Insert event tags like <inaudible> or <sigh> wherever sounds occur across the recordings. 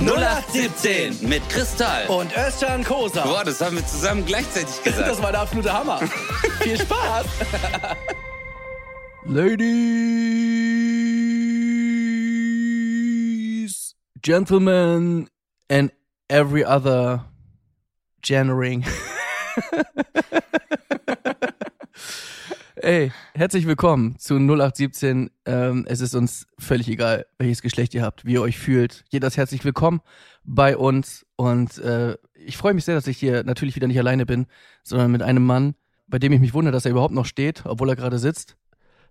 0817 mit Kristall. Und Özcan Kosa. Boah, das haben wir zusammen gleichzeitig gesagt. Das war der absolute Hammer. <laughs> Viel Spaß. Ladies, Gentlemen and every other gendering. <laughs> Ey, herzlich willkommen zu 0817. Ähm, es ist uns völlig egal, welches Geschlecht ihr habt, wie ihr euch fühlt. Jeder ist herzlich willkommen bei uns und äh, ich freue mich sehr, dass ich hier natürlich wieder nicht alleine bin, sondern mit einem Mann, bei dem ich mich wundere, dass er überhaupt noch steht, obwohl er gerade sitzt.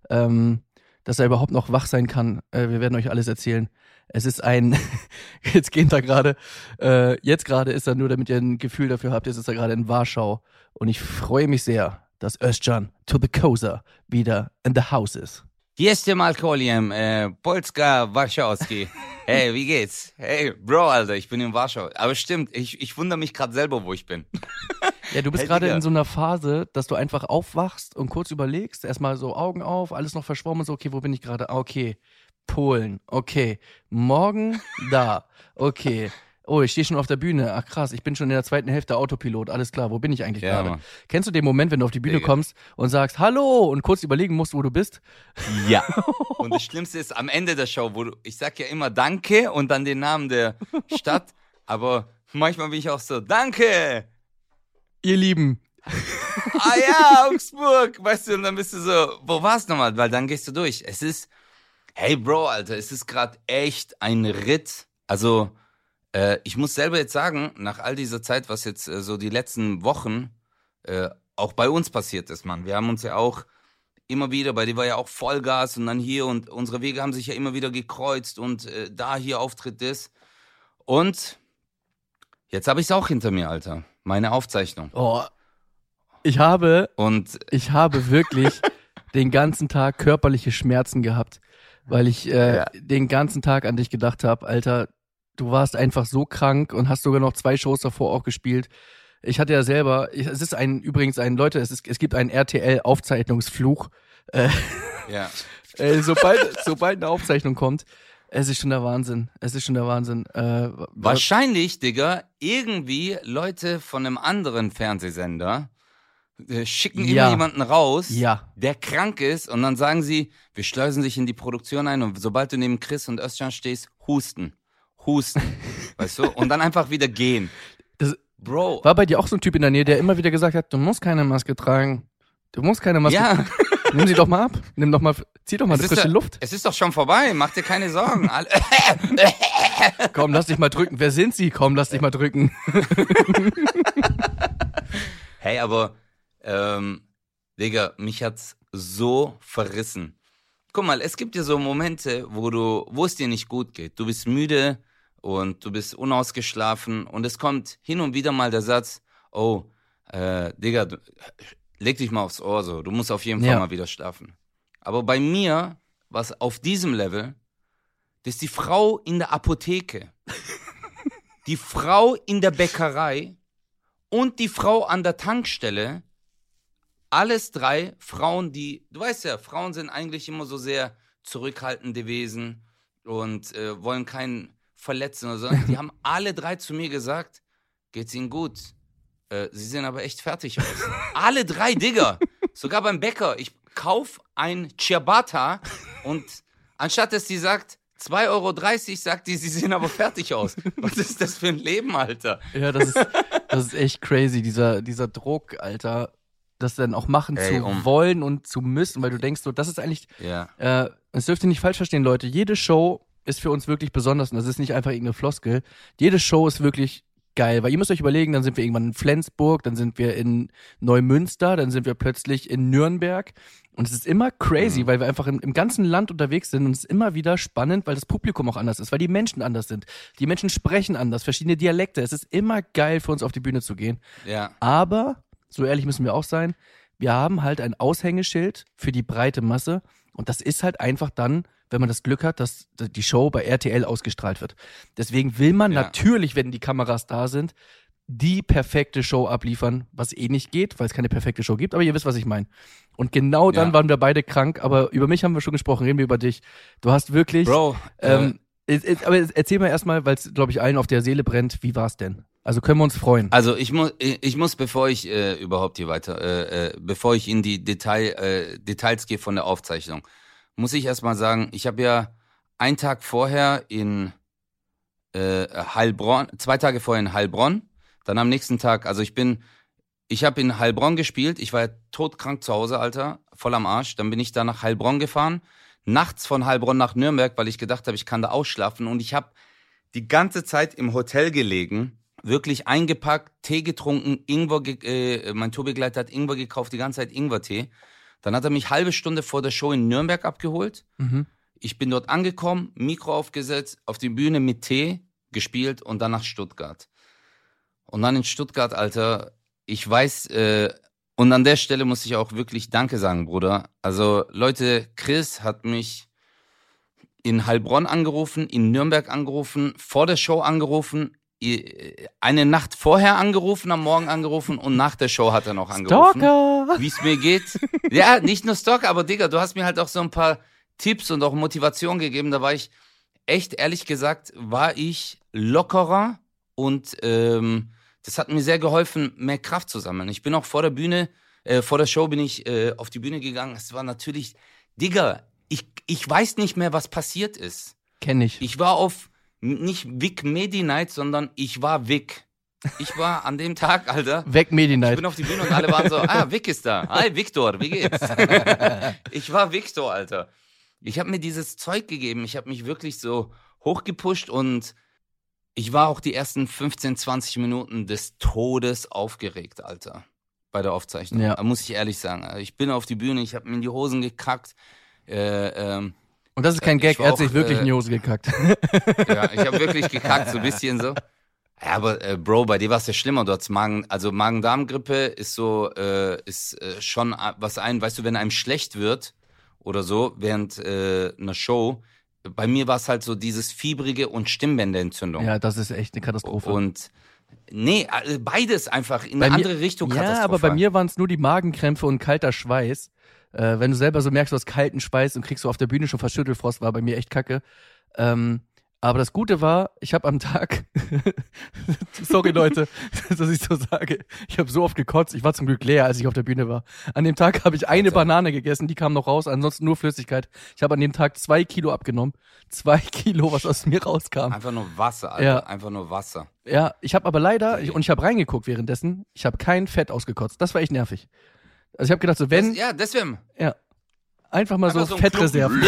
Ähm, dass er überhaupt noch wach sein kann. Äh, wir werden euch alles erzählen. Es ist ein, <laughs> jetzt geht er gerade, äh, jetzt gerade ist er nur, damit ihr ein Gefühl dafür habt, jetzt ist er gerade in Warschau. Und ich freue mich sehr, dass Özcan to the Kosa wieder in the house ist. Jestem Alkoholiem, äh, Polska Warschawski. <laughs> Hey, wie geht's? Hey, Bro, Alter, ich bin in Warschau. Aber stimmt, ich, ich wundere mich gerade selber, wo ich bin. <laughs> Ja, du bist Hey, gerade in so einer Phase, dass du einfach aufwachst und kurz überlegst, erstmal so Augen auf, alles noch verschwommen, so, okay, wo bin ich gerade? Ah, okay, Polen, okay, morgen da, okay. Oh, ich stehe schon auf der Bühne. Ach krass, ich bin schon in der zweiten Hälfte Autopilot. Alles klar, wo bin ich eigentlich Ja, gerade? Mann. Kennst du den Moment, wenn du auf die Bühne Digga. kommst und sagst Hallo und kurz überlegen musst, wo du bist? Ja. <laughs> Und das Schlimmste ist am Ende der Show, wo du, ich sag ja immer Danke und dann den Namen der Stadt, <laughs> aber manchmal bin ich auch so, Danke! Ihr Lieben, <laughs> ah ja, Augsburg, weißt du, und dann bist du so, wo war's nochmal? Weil dann gehst du durch. Es ist, hey Bro, Alter, es ist gerade echt ein Ritt. Also, äh, ich muss selber jetzt sagen, nach all dieser Zeit, was jetzt äh, so die letzten Wochen äh, auch bei uns passiert ist, Mann. Wir haben uns ja auch immer wieder, bei dir war ja auch Vollgas und dann hier und unsere Wege haben sich ja immer wieder gekreuzt und äh, da hier Auftritt ist. Und jetzt habe ich es auch hinter mir, Alter. Meine Aufzeichnung. oh, ich habe Und ich habe wirklich <laughs> den ganzen Tag körperliche Schmerzen gehabt, weil ich äh, Ja. den ganzen Tag an dich gedacht habe, Alter, du warst einfach so krank und hast sogar noch zwei Shows davor auch gespielt. Ich hatte ja selber, es ist ein übrigens ein Leute, es ist es gibt einen RTL Aufzeichnungsfluch. Äh, ja. <laughs> äh, sobald sobald eine Aufzeichnung kommt, es ist schon der Wahnsinn. Es ist schon der Wahnsinn. Äh, Wahrscheinlich, Digga, irgendwie Leute von einem anderen Fernsehsender äh, schicken Ja. immer jemanden raus, Ja. der krank ist und dann sagen sie, wir schleusen dich in die Produktion ein und sobald du neben Chris und Özcan stehst, husten. Husten. <laughs> weißt du? Und dann einfach wieder gehen. Das- Bro. War bei dir auch so ein Typ in der Nähe, der immer wieder gesagt hat, du musst keine Maske tragen. Du musst keine Maske Ja, Nimm sie doch mal ab. Nimm doch mal, zieh doch mal es eine ist, frische ja- Luft. es ist doch schon vorbei, mach dir keine Sorgen. <laughs> Komm, lass dich mal drücken. Wer sind sie? Komm, lass dich mal drücken. <laughs> Hey, aber, ähm, Digga, mich hat's so verrissen. Guck mal, es gibt ja so Momente, wo du, wo es dir nicht gut geht. Du bist müde und du bist unausgeschlafen und es kommt hin und wieder mal der Satz, oh, äh, Digga, du, leg dich mal aufs Ohr so, du musst auf jeden Fall Ja. mal wieder schlafen. Aber bei mir, was auf diesem Level, das ist die Frau in der Apotheke, <laughs> die Frau in der Bäckerei und die Frau an der Tankstelle, alles drei Frauen, die, du weißt ja, Frauen sind eigentlich immer so sehr zurückhaltende Wesen und äh, wollen keinen verletzen oder so. Die haben alle drei zu mir gesagt, geht's ihnen gut. Äh, sie sehen aber echt fertig aus. alle drei, Digga. Sogar beim Bäcker. Ich kauf ein Ciabatta und anstatt dass die sagt, 2,30 Euro, sagt die, sie sehen aber fertig aus. Was ist das für ein Leben, Alter? Ja, das ist, das ist echt crazy, dieser, dieser Druck, Alter. Das dann auch machen Ey, zu um- wollen und zu müssen, weil du denkst so, das ist eigentlich, Ja. äh, es dürft ihr nicht falsch verstehen, Leute. Jede Show ist für uns wirklich besonders und das ist nicht einfach irgendeine Floskel. Jede Show ist wirklich geil, weil ihr müsst euch überlegen, dann sind wir irgendwann in Flensburg, dann sind wir in Neumünster, dann sind wir plötzlich in Nürnberg und es ist immer crazy, Mhm. weil wir einfach im, im ganzen Land unterwegs sind und es ist immer wieder spannend, weil das Publikum auch anders ist, weil die Menschen anders sind. Die Menschen sprechen anders, verschiedene Dialekte. Es ist immer geil für uns auf die Bühne zu gehen. Ja. Aber, so ehrlich müssen wir auch sein, wir haben halt ein Aushängeschild für die breite Masse und das ist halt einfach dann, wenn man das Glück hat, dass die Show bei RTL ausgestrahlt wird. Deswegen will man Ja. natürlich, wenn die Kameras da sind, die perfekte Show abliefern, was eh nicht geht, weil es keine perfekte Show gibt, aber ihr wisst, was ich meine. Und genau dann Ja. waren wir beide krank, aber über mich haben wir schon gesprochen, reden wir über dich. Du hast wirklich Bro, ähm, Es- es- Aber erzähl mal erstmal, weil es, glaube ich, allen auf der Seele brennt, wie war's denn? Also können wir uns freuen. Also ich muss, ich muss, bevor ich äh, überhaupt hier weiter, äh, äh, bevor ich in die Detail, äh, Details gehe von der Aufzeichnung, muss ich erstmal sagen, ich habe ja einen Tag vorher in äh, Heilbronn, zwei Tage vorher in Heilbronn, dann am nächsten Tag, also ich bin, ich habe in Heilbronn gespielt, ich war ja todkrank zu Hause, Alter, voll am Arsch, dann bin ich da nach Heilbronn gefahren, nachts von Heilbronn nach Nürnberg, weil ich gedacht habe, ich kann da ausschlafen und ich habe die ganze Zeit im Hotel gelegen, wirklich eingepackt, Tee getrunken, Ingwer, ge äh, mein Tourbegleiter hat Ingwer gekauft, die ganze Zeit Ingwertee. Dann hat er mich halbe Stunde vor der Show in Nürnberg abgeholt. Mhm. Ich bin dort angekommen, Mikro aufgesetzt, auf die Bühne mit Tee gespielt und dann nach Stuttgart. Und dann in Stuttgart, Alter, ich weiß, äh, und an der Stelle muss ich auch wirklich Danke sagen, Bruder. Also Leute, Chris hat mich in Heilbronn angerufen, in Nürnberg angerufen, vor der Show angerufen, eine Nacht vorher angerufen, am Morgen angerufen und nach der Show hat er noch angerufen Stalker! wie es mir geht. Ja, nicht nur Stock, aber Digga, du hast mir halt auch so ein paar Tipps und auch Motivation gegeben. Da war ich echt, ehrlich gesagt, war ich lockerer und ähm, das hat mir sehr geholfen, mehr Kraft zu sammeln. Ich bin auch vor der Bühne, äh, vor der Show bin ich äh, auf die Bühne gegangen. Es war natürlich, Digga, ich, ich weiß nicht mehr, was passiert ist. Kenn ich. Ich war auf nicht Vic Medi Night, sondern ich war Vic. Ich war an dem Tag, Alter. <laughs> Weg Medi Ich bin auf die Bühne und alle waren so, ah, Vic ist da. Hi, Victor, wie geht's? <laughs> ich war Victor, Alter. Ich habe mir dieses Zeug gegeben. Ich habe mich wirklich so hochgepusht und ich war auch die ersten 15, 20 Minuten des Todes aufgeregt, Alter. Bei der Aufzeichnung. Ja. Da muss ich ehrlich sagen. Ich bin auf die Bühne, ich habe mir in die Hosen gekackt. Äh, ähm, Und das ist kein Gag, er hat sich wirklich äh, in die Hose gekackt. <laughs> ja, ich habe <laughs> wirklich gekackt, so ein bisschen so. Ja, aber äh, Bro, bei dir war es ja schlimmer. Du hattest Magen, also Magen-Darm-Grippe ist so, äh, ist äh, schon äh, was ein, weißt du, wenn einem schlecht wird oder so während äh, einer Show. Bei mir war es halt so dieses fiebrige und Stimmbänderentzündung. ja, das ist echt eine Katastrophe. Und nee, äh, beides einfach in Bei eine mir- andere Richtung Ja, aber bei mir waren es nur die Magenkrämpfe und kalter Schweiß. Äh, wenn du selber so merkst, du hast kalten Schweiß und kriegst du auf der Bühne schon Verschüttelfrost, war bei mir echt kacke. Ähm, aber das Gute war, ich habe am Tag, <laughs> sorry Leute, <laughs> dass ich so sage, ich habe so oft gekotzt, ich war zum Glück leer, als ich auf der Bühne war. An dem Tag habe ich eine Alter. Banane gegessen, die kam noch raus, ansonsten nur Flüssigkeit. Ich habe an dem Tag zwei Kilo abgenommen, zwei <laughs> Kilo, was aus mir rauskam. Einfach nur Wasser, Alter. Ja. Einfach nur Wasser. Ja, ich habe aber leider, ich, und ich habe reingeguckt währenddessen, ich habe kein Fett ausgekotzt. Das war echt nervig. Also ich habe gedacht, so wenn, das, ja, deswegen. ja, einfach mal Einfach so, ein Fettreserven. <laughs>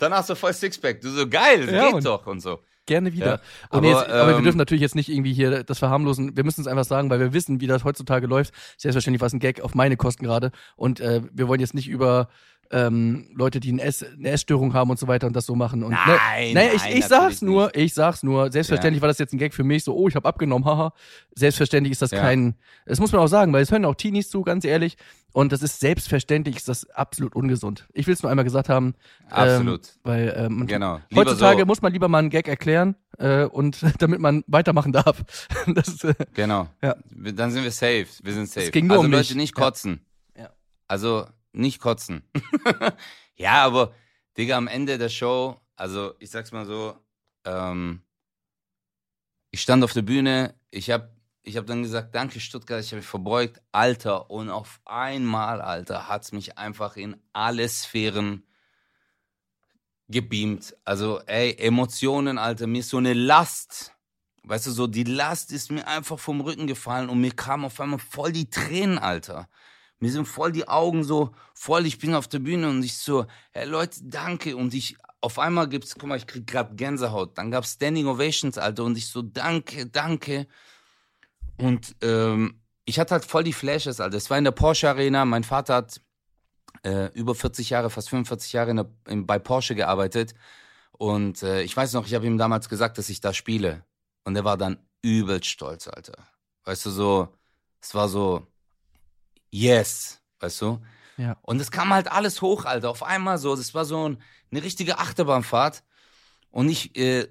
Dann hast du voll Sixpack. Du so, geil, das Ja, geht doch und so. Gerne wieder. Ja, aber, jetzt, aber wir ähm, dürfen natürlich jetzt nicht irgendwie hier das verharmlosen. Wir müssen es einfach sagen, weil wir wissen, wie das heutzutage läuft. Selbstverständlich war es ein Gag auf meine Kosten gerade. Und äh, wir wollen jetzt nicht über ähm, Leute, die ein Ess, eine Essstörung haben und so weiter und das so machen. Und, Nein, ne, naja, ich, ich sag's nur, ich sag's nur. Selbstverständlich war das jetzt ein Gag für mich, so, oh, ich habe abgenommen, haha. Selbstverständlich ist das Ja. kein, das muss man auch sagen, weil es hören auch Teenies zu, ganz ehrlich. Und das ist selbstverständlich, ist das absolut ungesund. Ich will es nur einmal gesagt haben. Absolut. Ähm, weil ähm, man- Genau. Heutzutage so. muss man lieber mal einen Gag erklären äh, und <laughs> damit man weitermachen darf. <laughs> Das, äh, Genau. Ja. Dann sind wir safe. Wir sind safe. ging nur also um Leute, mich. nicht Ja. kotzen. Ja. Also nicht kotzen. <laughs> ja, aber Digga, am Ende der Show, also ich sag's mal so, ähm, ich stand auf der Bühne, ich hab, ich hab dann gesagt, danke Stuttgart, ich habe mich verbeugt, Alter, und auf einmal, Alter, hat's mich einfach in alle Sphären gebeamt. Also, ey, Emotionen, Alter, mir ist so eine Last. Weißt du, so die Last ist mir einfach vom Rücken gefallen und mir kamen auf einmal voll die Tränen, Alter. Mir sind voll die Augen so voll, ich bin auf der Bühne und ich so, hey Leute, danke. Und ich, auf einmal gibt's, guck mal, ich krieg grad Gänsehaut. Dann gab's Standing Ovations, Alter, und ich so, danke, danke. Und ähm, ich hatte halt voll die Flashes, Alter. Es war in der Porsche Arena, mein Vater hat äh, über 40 Jahre, fast 45 Jahre in der, in, bei Porsche gearbeitet. Und äh, ich weiß noch, ich habe ihm damals gesagt, dass ich da spiele. Und er war dann übelst stolz, Alter. Weißt du, so, es war so, yes, weißt du? Ja. Und es kam halt alles hoch, Alter. Auf einmal so, das war so ein, eine richtige Achterbahnfahrt. Und ich, äh,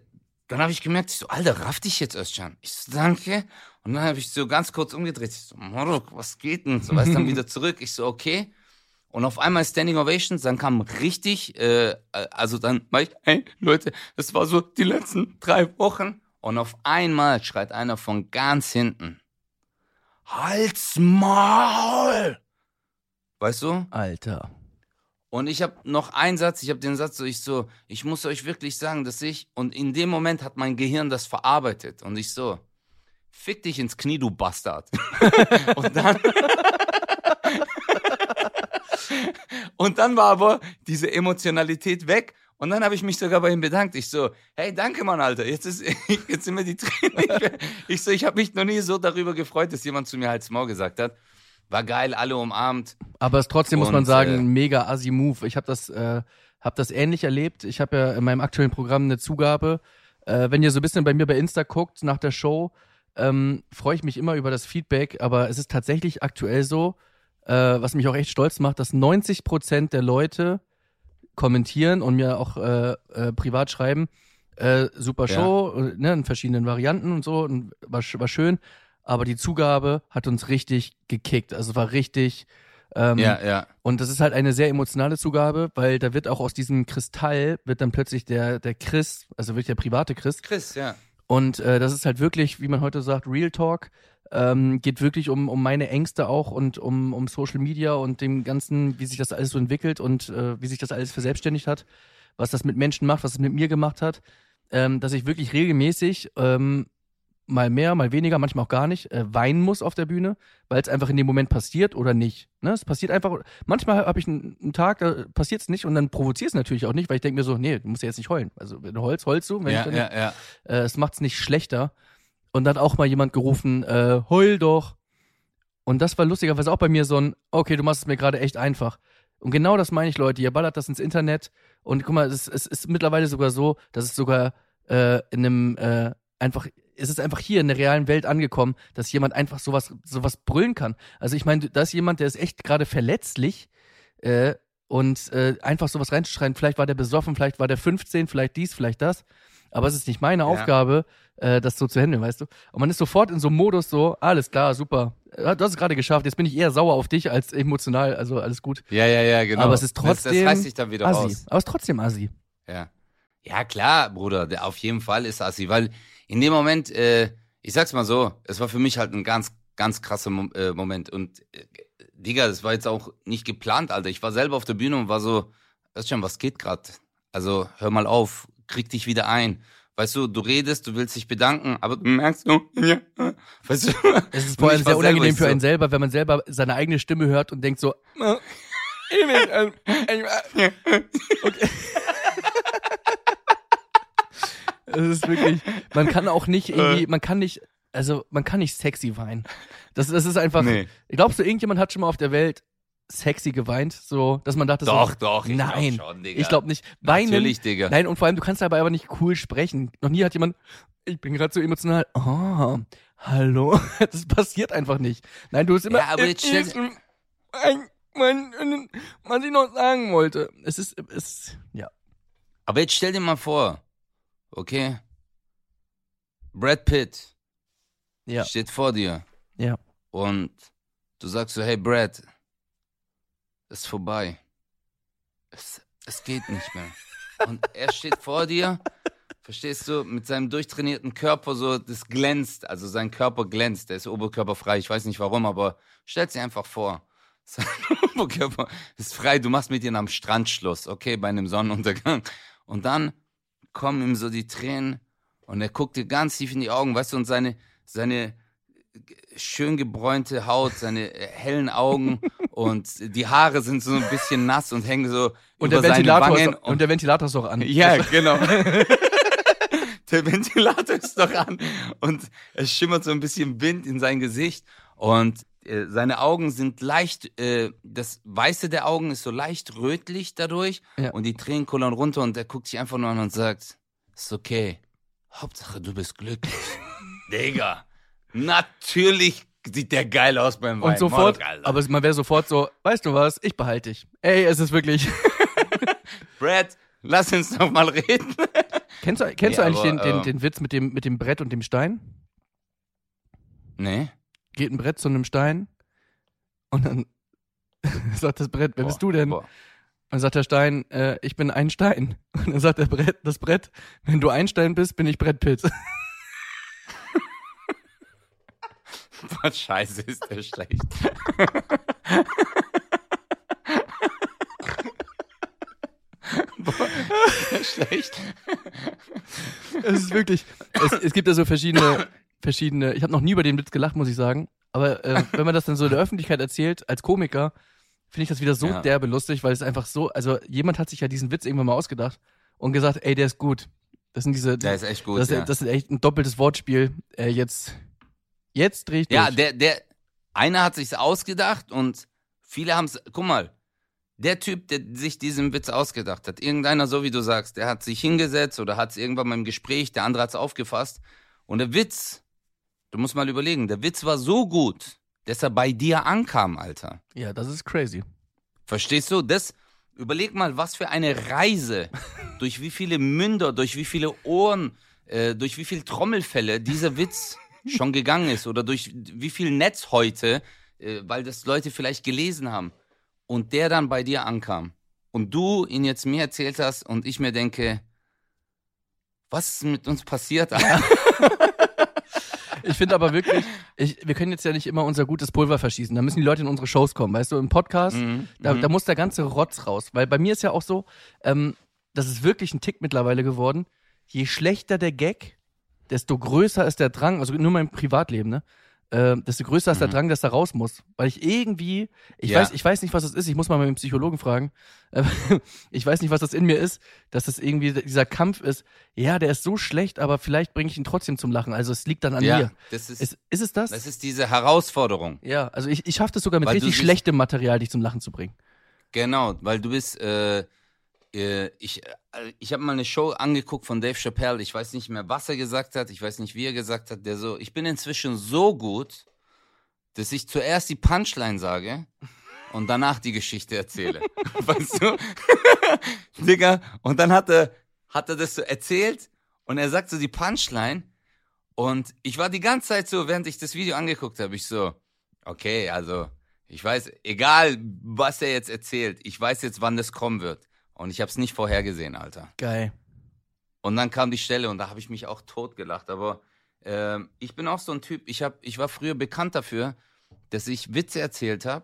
dann habe ich gemerkt, ich so, Alter, raff dich jetzt, Özcan. Ich so, danke. Und dann habe ich so ganz kurz umgedreht. Ich so, Morok, was geht denn? So, weißt dann wieder zurück. Ich so, okay. Und auf einmal Standing Ovations, dann kam richtig, äh, also dann war ich, hey Leute, das war so die letzten drei Wochen. Und auf einmal schreit einer von ganz hinten, Halt's Maul! Weißt du? Alter. Und ich habe noch einen Satz, ich habe den Satz so, ich so, ich muss euch wirklich sagen, dass ich, und in dem Moment hat mein Gehirn das verarbeitet. Und ich so, fick dich ins Knie, du Bastard. <laughs> und dann. <laughs> und dann war aber diese Emotionalität weg. Und dann habe ich mich sogar bei ihm bedankt. Ich so, hey, danke, Mann, Alter. Jetzt, ist, <laughs> jetzt sind mir die Tränen. Ich so, ich habe mich noch nie so darüber gefreut, dass jemand zu mir halt Maul gesagt hat. War geil, alle umarmt. Aber es trotzdem muss man Und, sagen, äh, mega assi Move. Ich habe das, äh, hab das ähnlich erlebt. Ich habe ja in meinem aktuellen Programm eine Zugabe. Äh, wenn ihr so ein bisschen bei mir bei Insta guckt nach der Show, ähm, freue ich mich immer über das Feedback. Aber es ist tatsächlich aktuell so, äh, was mich auch echt stolz macht, dass 90 Prozent der Leute kommentieren und mir auch äh, äh, privat schreiben, äh, super Ja. Show, äh, ne, in verschiedenen Varianten und so, und war, war schön. Aber die Zugabe hat uns richtig gekickt. Also war richtig. Ähm, Ja, ja. und das ist halt eine sehr emotionale Zugabe, weil da wird auch aus diesem Kristall wird dann plötzlich der der Chris, also wirklich der private Chris. Chris, ja. Und äh, das ist halt wirklich, wie man heute sagt, Real Talk. Ähm, geht wirklich um, um meine Ängste auch und um, um Social Media und dem Ganzen, wie sich das alles so entwickelt und äh, wie sich das alles verselbstständigt hat, was das mit Menschen macht, was es mit mir gemacht hat, ähm, dass ich wirklich regelmäßig ähm, mal mehr, mal weniger, manchmal auch gar nicht, äh, weinen muss auf der Bühne, weil es einfach in dem Moment passiert oder nicht. Ne? Es passiert einfach, manchmal habe ich einen, einen Tag, da passiert es nicht und dann provoziert es natürlich auch nicht, weil ich denke mir so, nee, du musst ja jetzt nicht heulen. Also wenn du heulst, heulst du. Wenn Ja, ich dann, ja, ja. äh, es macht's nicht schlechter. Und dann hat auch mal jemand gerufen, äh, heul doch. Und das war lustigerweise auch bei mir so ein, okay, du machst es mir gerade echt einfach. Und genau das meine ich, Leute. Ihr ballert das ins Internet. Und guck mal, es, es ist mittlerweile sogar so, dass es sogar äh, in einem äh, einfach, es ist einfach hier in der realen Welt angekommen, dass jemand einfach sowas, sowas brüllen kann. Also ich meine, da ist jemand, der ist echt gerade verletzlich äh, und äh, einfach sowas reinzuschreien. Vielleicht war der besoffen, vielleicht war der 15, vielleicht dies, vielleicht das. Aber es ist nicht meine Aufgabe, äh, das so zu handeln, weißt du? Und man ist sofort in so einem Modus so, alles klar, super. Äh, Du hast es gerade geschafft, jetzt bin ich eher sauer auf dich als emotional, also alles gut. Ja, ja, ja, genau. Aber es ist Das- trotzdem Das, reißt sich dann wieder assi. raus. Aber es ist trotzdem assi. Ja. Ja, klar, Bruder, der auf jeden Fall ist Assi, weil in dem Moment, äh, ich sag's mal so, es war für mich halt ein ganz, ganz krasser Mo äh, Moment. Und äh, Digga, das war jetzt auch nicht geplant, Alter. Ich war selber auf der Bühne und war so, schon, was geht grad? Also hör mal auf, krieg dich wieder ein. Weißt du, du redest, du willst dich bedanken, aber du merkst so, <laughs> ja, weißt du. Es ist vor allem sehr unangenehm für so- einen selber, wenn man selber seine eigene Stimme hört und denkt so, äh, ich will, äh, äh, okay. <laughs> Es ist wirklich, man kann auch nicht irgendwie, man kann nicht, also man kann nicht sexy weinen. Das, das ist einfach, Nee. glaubst du, irgendjemand hat schon mal auf der Welt sexy geweint, so, dass man dachte Doch, so, doch, ich glaub nein, schon, Digga. ich glaube nicht. Weinen, Natürlich, Digga. Nein, und vor allem, du kannst dabei aber nicht cool sprechen. Noch nie hat jemand, ich bin gerade so emotional, oh, hallo. <laughs> Das passiert einfach nicht. Nein, du hast immer, Ja, aber jetzt ich, mein- was ich noch sagen wollte. Es ist, es, ja. Aber jetzt stell dir mal vor, okay? Brad Pitt Ja, steht vor dir ja. und du sagst so, hey Brad, ist vorbei. Es, es geht nicht mehr. Und er steht vor dir, verstehst du, mit seinem durchtrainierten Körper so, das glänzt, also sein Körper glänzt, der ist oberkörperfrei, ich weiß nicht warum, aber stell dir einfach vor. <laughs> Sein Oberkörper ist frei, du machst mit ihm am Strand Schluss, okay, bei einem Sonnenuntergang. Und dann kommen ihm so die Tränen und er guckt dir ganz tief in die Augen, weißt du, und seine, seine schön gebräunte Haut, seine äh, hellen Augen <laughs> und die Haare sind so ein bisschen nass und hängen so Und über der, seine Ventilator Wangen. ist, und der Ventilator ist auch an. Ja, genau. <laughs> Der Ventilator ist doch an und es schimmert so ein bisschen Wind in sein Gesicht und äh, seine Augen sind leicht, äh, das Weiße der Augen ist so leicht rötlich dadurch Ja. und die Tränen kullern runter und er guckt sich einfach nur an und sagt, ist okay, Hauptsache du bist glücklich. <laughs> Digga, natürlich sieht der geil aus beim Wein. Und sofort, Alter. aber man wäre sofort so, weißt du was, ich behalte dich. Ey, es ist wirklich. <laughs> Brad, lass uns noch mal reden. kennst du, kennst Nee, du eigentlich aber, den, den, äh, den Witz mit dem, mit dem Brett und dem Stein? Nee. Geht ein Brett zu einem Stein und dann <laughs> sagt das Brett, wer Boah, bist du denn? boah. Dann sagt der Stein, äh, ich bin ein Stein. Und dann sagt der Brett, das Brett, wenn du ein Stein bist, bin ich Brett Pitt. <laughs> <laughs> Boah, scheiße, ist der schlecht. Boah, <laughs> schlecht. es ist wirklich, es, es gibt ja so verschiedene, verschiedene, ich habe noch nie über den Witz gelacht, muss ich sagen. Aber äh, wenn man das dann so in der Öffentlichkeit erzählt, als Komiker, finde ich das wieder so Ja. derbe lustig, weil es einfach so, also jemand hat sich ja diesen Witz irgendwann mal ausgedacht und gesagt, ey, der ist gut. Das sind diese, Der ist echt gut. das, ja. das ist echt ein doppeltes Wortspiel. Äh, jetzt, jetzt dreh ich durch. Ja, der, der, einer hat sich's ausgedacht und viele haben's, guck mal, der Typ, der sich diesen Witz ausgedacht hat, irgendeiner, so wie du sagst, der hat sich hingesetzt oder hat's irgendwann mal im Gespräch, der andere hat's aufgefasst und der Witz, du musst mal überlegen, der Witz war so gut, dass er bei dir ankam, Alter. ja, das ist crazy. Verstehst du? Das, überleg mal, was für eine Reise, <laughs> durch wie viele Münder, durch wie viele Ohren, äh, durch wie viele Trommelfälle dieser Witz <laughs> schon gegangen ist oder durch wie viel Netz heute, äh, weil das Leute vielleicht gelesen haben und der dann bei dir ankam und du ihn jetzt mir erzählt hast und ich mir denke, was ist mit uns passiert? <laughs> Ich finde aber wirklich, ich, wir können jetzt ja nicht immer unser gutes Pulver verschießen. Da müssen die Leute in unsere Shows kommen, weißt du, im Podcast. Mhm, Da, mhm. da muss der ganze Rotz raus. Weil bei mir ist ja auch so, ähm, das ist wirklich ein Tick mittlerweile geworden. Je schlechter der Gag, desto größer ist der Drang, also nur mein Privatleben, ne? Äh, desto größer ist der Drang, dass er raus muss. Weil ich irgendwie, ich Ja. weiß, ich weiß nicht, was das ist, ich muss mal mit dem Psychologen fragen. <laughs> Ich weiß nicht, was das in mir ist, dass das irgendwie dieser Kampf ist. Ja, der ist so schlecht, aber vielleicht bringe ich ihn trotzdem zum Lachen. Also es liegt dann an ja, mir. das ist, Ist, ist es das? das ist diese Herausforderung. ja, also ich, ich schaffe das sogar mit Weil richtig schlechtem Material, dich zum Lachen zu bringen. Genau, weil du bist, äh, ich, äh, ich habe mal eine Show angeguckt von Dave Chappelle. Ich weiß nicht mehr, was er gesagt hat. Ich weiß nicht, wie er gesagt hat. Der so, ich bin inzwischen so gut, dass ich zuerst die Punchline sage und danach die Geschichte erzähle. <laughs> <laughs> weißt du? <laughs> Digga, und dann hat er, hat er das so erzählt und er sagt so die Punchline und ich war die ganze Zeit so, während ich das Video angeguckt habe, ich so, okay, also ich weiß, egal was er jetzt erzählt, ich weiß jetzt, wann das kommen wird. Und ich habe es nicht vorhergesehen, Alter. Geil. Und dann kam die Stelle und da habe ich mich auch totgelacht. Aber ähm, ich bin auch so ein Typ, ich, hab, ich war früher bekannt dafür, dass ich Witze erzählt habe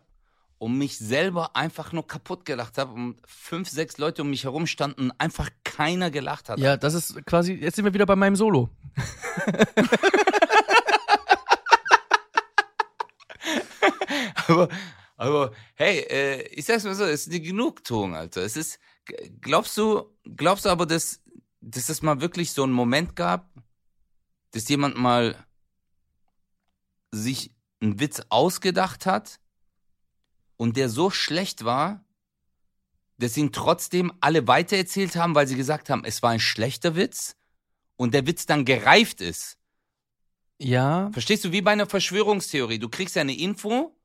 und mich selber einfach nur kaputt gelacht habe und fünf, sechs Leute um mich herum standen und einfach keiner gelacht hat. Ja, das ist quasi, jetzt sind wir wieder bei meinem Solo. <laughs> Aber, aber hey, äh, ich sag's mal so, es ist eine Genugtuung, Alter. Es ist, glaubst du, glaubst du aber, dass, dass es mal wirklich so einen Moment gab, dass jemand mal sich einen Witz ausgedacht hat und der so schlecht war, dass ihn trotzdem alle weitererzählt haben, weil sie gesagt haben, es war ein schlechter Witz und der Witz dann gereift ist. Ja, Verstehst du, wie bei einer Verschwörungstheorie. Du kriegst ja eine Info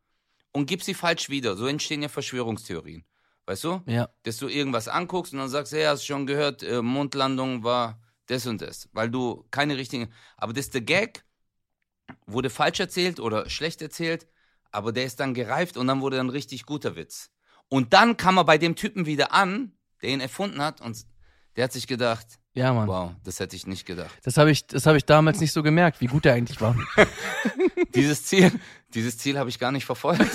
und gibst sie falsch wieder. So entstehen ja Verschwörungstheorien. Weißt du? ja. Dass du irgendwas anguckst und dann sagst, hey, hast schon gehört, äh, Mondlandung war das und das. Weil du keine richtigen. Aber das ist der Gag, wurde falsch erzählt oder schlecht erzählt, aber der ist dann gereift und dann wurde dann richtig guter Witz. Und dann kam er bei dem Typen wieder an, der ihn erfunden hat und der hat sich gedacht, Ja, Mann. wow, das hätte ich nicht gedacht. Das habe ich, das habe ich damals nicht so gemerkt, wie gut der eigentlich war. <laughs> Dieses Ziel, dieses Ziel habe ich gar nicht verfolgt. <laughs>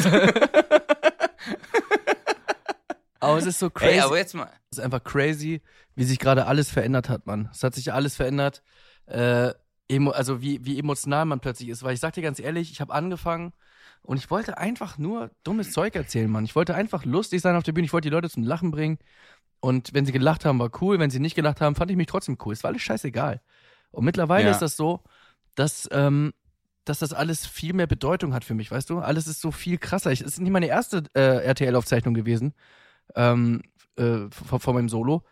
Aber es ist so crazy. Ey, aber jetzt mal. es ist einfach crazy, wie sich gerade alles verändert hat, Mann. Es hat sich alles verändert. Äh, also wie, wie emotional man plötzlich ist. Weil ich sag dir ganz ehrlich, ich habe angefangen und ich wollte einfach nur dummes Zeug erzählen, Mann. Ich wollte einfach lustig sein auf der Bühne. Ich wollte die Leute zum Lachen bringen. Und wenn sie gelacht haben, war cool. Wenn sie nicht gelacht haben, fand ich mich trotzdem cool. Es war alles scheißegal. Und mittlerweile Ja. ist das so, dass, ähm, dass das alles viel mehr Bedeutung hat für mich, weißt du? Alles ist so viel krasser. Ich, es ist nicht meine erste äh, RTL-Aufzeichnung gewesen ähm, äh, von, von meinem Solo.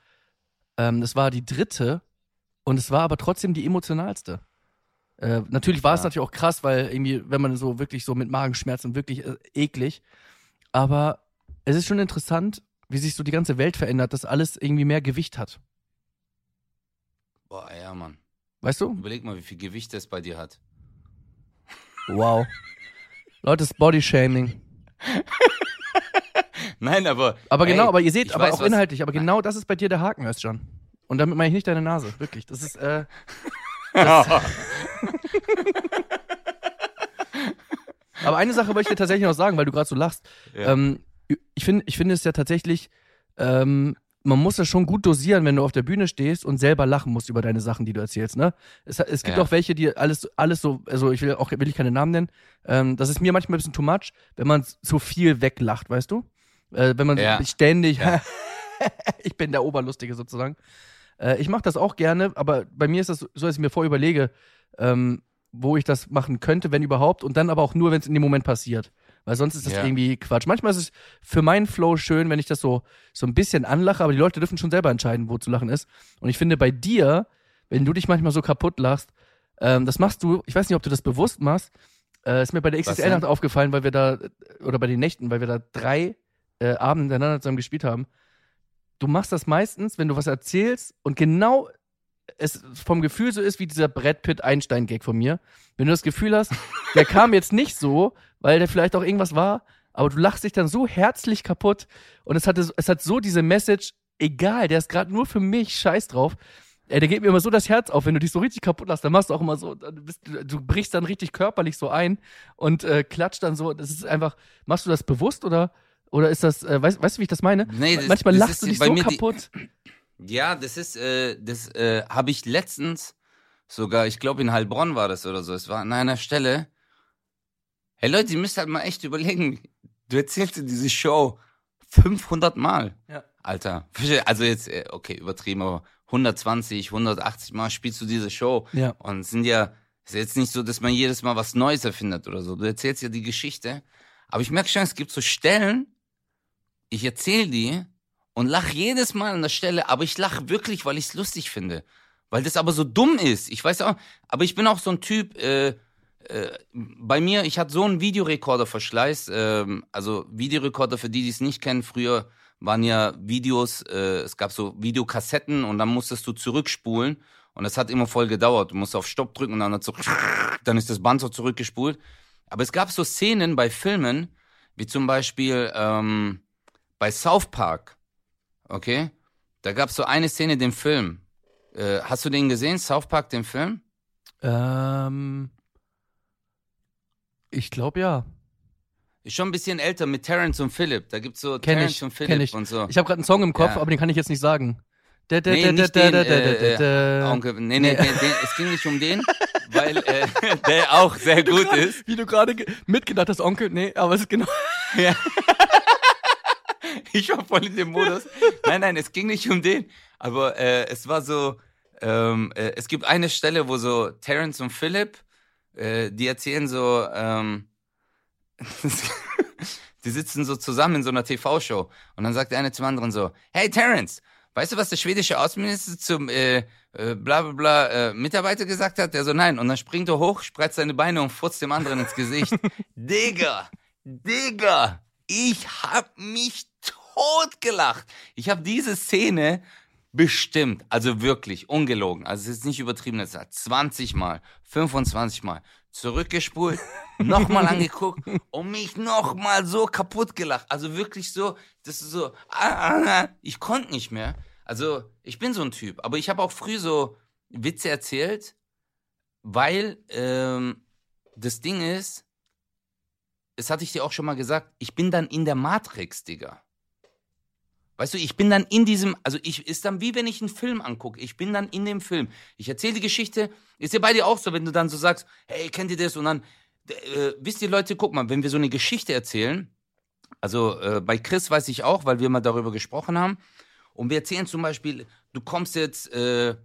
Ähm, das war die dritte und es war aber trotzdem die emotionalste. Äh, natürlich war es Ja. natürlich auch krass, weil irgendwie, wenn man so wirklich so mit Magenschmerzen wirklich äh, eklig. Aber es ist schon interessant, wie sich so die ganze Welt verändert, dass alles irgendwie mehr Gewicht hat. Boah, ja, Mann. Weißt du? Überleg mal, wie viel Gewicht das bei dir hat. Wow. Leute, das Bodyshaming. <laughs> <laughs> Nein, aber. Aber genau, ey, aber ihr seht, aber weiß, auch was- inhaltlich, aber genau das ist bei dir der Haken, Özcan. Und damit meine ich nicht deine Nase, wirklich. Das ist, äh, <laughs> aber eine Sache wollte ich dir tatsächlich noch sagen, weil du gerade so lachst. Ja. Ähm, ich finde, ich finde es ja tatsächlich, ähm, man muss das schon gut dosieren, wenn du auf der Bühne stehst und selber lachen musst über deine Sachen, die du erzählst, ne? Es, es gibt Ja. auch welche, die alles, alles so, also ich will auch, will ich keine Namen nennen, ähm, das ist mir manchmal ein bisschen too much, wenn man zu viel weglacht, weißt du? Äh, wenn man Ja. ständig, Ja. <laughs> ich bin der Oberlustige sozusagen. Äh, ich mache das auch gerne, aber bei mir ist das so, dass ich mir vorüberlege, ähm, wo ich das machen könnte, wenn überhaupt, und dann aber auch nur, wenn es in dem Moment passiert. Weil sonst ist das Ja. irgendwie Quatsch. Manchmal ist es für meinen Flow schön, wenn ich das so, so ein bisschen anlache, aber die Leute dürfen schon selber entscheiden, wo zu lachen ist. Und ich finde bei dir, wenn du dich manchmal so kaputt lachst, ähm, das machst du, ich weiß nicht, ob du das bewusst machst, äh, ist mir bei der XXL-Nacht denn? aufgefallen, weil wir da, oder bei den Nächten, weil wir da drei äh, Abende hintereinander zusammen gespielt haben. Du machst das meistens, wenn du was erzählst und genau es vom Gefühl so ist wie dieser Brad Pitt Einstein-Gag von mir. Wenn du das Gefühl hast, <laughs> der kam jetzt nicht so, weil der vielleicht auch irgendwas war, aber du lachst dich dann so herzlich kaputt und es, hatte, es hat so diese Message, egal, der ist gerade nur für mich, scheiß drauf. Ey, der geht mir immer so das Herz auf, wenn du dich so richtig kaputt lachst, dann machst du auch immer so, du, bist, du brichst dann richtig körperlich so ein und äh, klatscht dann so. Das ist einfach, machst du das bewusst oder, oder ist das, äh, weißt, weißt du, wie ich das meine? Nee, das- Manchmal das lachst du dich bei so mir die- kaputt. <clears throat> Ja, das ist, äh, das äh, habe ich letztens sogar, ich glaube in Heilbronn war das oder so. Es war an einer Stelle. Hey Leute, ihr müsst halt mal echt überlegen. Du erzählst dir diese Show 500 Mal, Ja. Alter. Also jetzt, äh, okay, übertrieben, aber 120, 180 Mal spielst du diese Show. Ja. Und es sind ja, es ist jetzt nicht so, dass man jedes Mal was Neues erfindet oder so. Du erzählst ja die Geschichte. Aber ich merke schon, es gibt so Stellen, ich erzähle die und lach jedes Mal an der Stelle, aber ich lache wirklich, weil ich es lustig finde. Weil das aber so dumm ist. Ich weiß auch, aber ich bin auch so ein Typ, äh, äh, bei mir, ich hatte so einen Videorekorder-Verschleiß. ähm, also Videorekorder, für die, die es nicht kennen, früher waren ja Videos, äh, es gab so Videokassetten und dann musstest du zurückspulen und das hat immer voll gedauert. Du musst auf Stopp drücken und dann, hat so, dann ist das Band so zurückgespult. Aber es gab so Szenen bei Filmen, wie zum Beispiel ähm, bei South Park, okay? Da gab es so eine Szene, den Film. Äh, hast du den gesehen, South Park, den Film? Ähm, ich glaube ja. Ist schon ein bisschen älter mit Terrence und Philip. Da gibt's so Kenn Terrence ich, und Philip ich. und so. Ich habe gerade einen Song im Kopf, Ja. aber den kann ich jetzt nicht sagen. Nee, nicht den, äh. Onkel, nee, nee, nee, den, es ging nicht um den, weil äh, <laughs> der auch sehr gut ist. Wie du gerade ge- mitgedacht hast, Onkel. Nee, aber es ist genau. Ja. <laughs> <laughs> <laughs> Ich war voll in dem Modus. Nein, nein, es ging nicht um den. Aber äh, es war so, ähm, äh, es gibt eine Stelle, wo so Terrence und Philip, äh, die erzählen so, ähm, <laughs> die sitzen so zusammen in so einer TV-Show. Und dann sagt der eine zum anderen so, hey Terrence, weißt du, was der schwedische Außenminister zum äh, äh, bla bla bla äh, Mitarbeiter gesagt hat? Der so, nein. Und dann springt er hoch, spreizt seine Beine und furzt dem anderen ins Gesicht. <laughs> Digga, Digga, ich hab mich totgelacht. Ich habe diese Szene bestimmt, also wirklich, ungelogen, also es ist nicht übertrieben, es hat 20 Mal, 25 Mal zurückgespult, <laughs> nochmal angeguckt und mich nochmal so kaputt gelacht. Also wirklich so, das ist so, <laughs> ich konnte nicht mehr. Also ich bin so ein Typ, aber ich habe auch früh so Witze erzählt, weil ähm, das Ding ist, das hatte ich dir auch schon mal gesagt, ich bin dann in der Matrix, Digga. Weißt du, ich bin dann in diesem, also ich ist dann wie wenn ich einen Film angucke. Ich bin dann in dem Film. Ich erzähle die Geschichte. Ist ja bei dir auch so, wenn du dann so sagst, hey, kennt ihr das? Und dann, äh, wisst ihr Leute, guck mal, wenn wir so eine Geschichte erzählen, also äh, bei Chris weiß ich auch, weil wir mal darüber gesprochen haben. Und wir erzählen zum Beispiel, du kommst jetzt äh,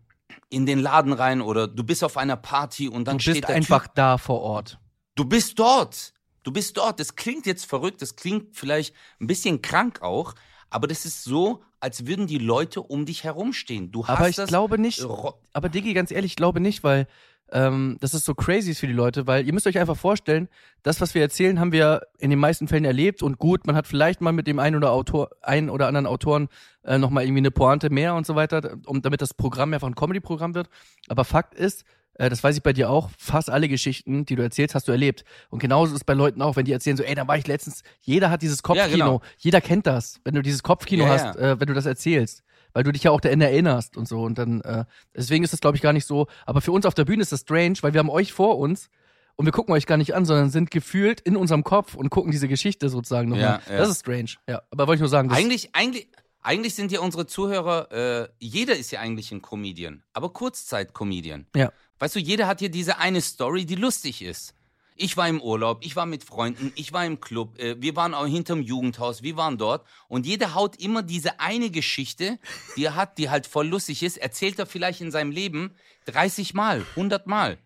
in den Laden rein oder du bist auf einer Party und dann Du steht bist einfach Typ, da vor Ort. du bist dort. Du bist dort. Das klingt jetzt verrückt, das klingt vielleicht ein bisschen krank auch, aber das ist so, als würden die Leute um dich herumstehen. Du hast Aber ich das glaube nicht. Ro- Aber Diggi, ganz ehrlich, ich glaube nicht, weil ähm, dass es so crazy ist für die Leute, weil ihr müsst euch einfach vorstellen, das, was wir erzählen, haben wir in den meisten Fällen erlebt und gut, man hat vielleicht mal mit dem einen oder Autor, einen oder anderen Autoren äh, nochmal irgendwie eine Pointe mehr und so weiter, um damit das Programm einfach ein Comedy-Programm wird. Aber Fakt ist, äh, das weiß ich bei dir auch, fast alle Geschichten, die du erzählst, hast du erlebt. Und genauso ist es bei Leuten auch, wenn die erzählen so, ey, da war ich letztens, jeder hat dieses Kopfkino, Ja, genau. jeder kennt das, wenn du dieses Kopfkino Ja, hast, Äh, wenn du das erzählst. Weil du dich ja auch daran erinnerst und so. Und dann, äh, deswegen ist das, glaube ich, gar nicht so. Aber für uns auf der Bühne ist das strange, weil wir haben euch vor uns und wir gucken euch gar nicht an, sondern sind gefühlt in unserem Kopf und gucken diese Geschichte sozusagen nochmal. Ja, ja. Das ist strange. Ja, aber wollte ich nur sagen, das Eigentlich, eigentlich, eigentlich sind ja unsere Zuhörer, äh, jeder ist ja eigentlich ein Comedian, aber Kurzzeit-Comedian. Ja. Weißt du, jeder hat hier diese eine Story, die lustig ist. Ich war im Urlaub, ich war mit Freunden, ich war im Club, äh, wir waren auch hinterm Jugendhaus, wir waren dort und jeder haut immer diese eine Geschichte, die er hat, die halt voll lustig ist, erzählt er vielleicht in seinem Leben 30 Mal, 100 Mal.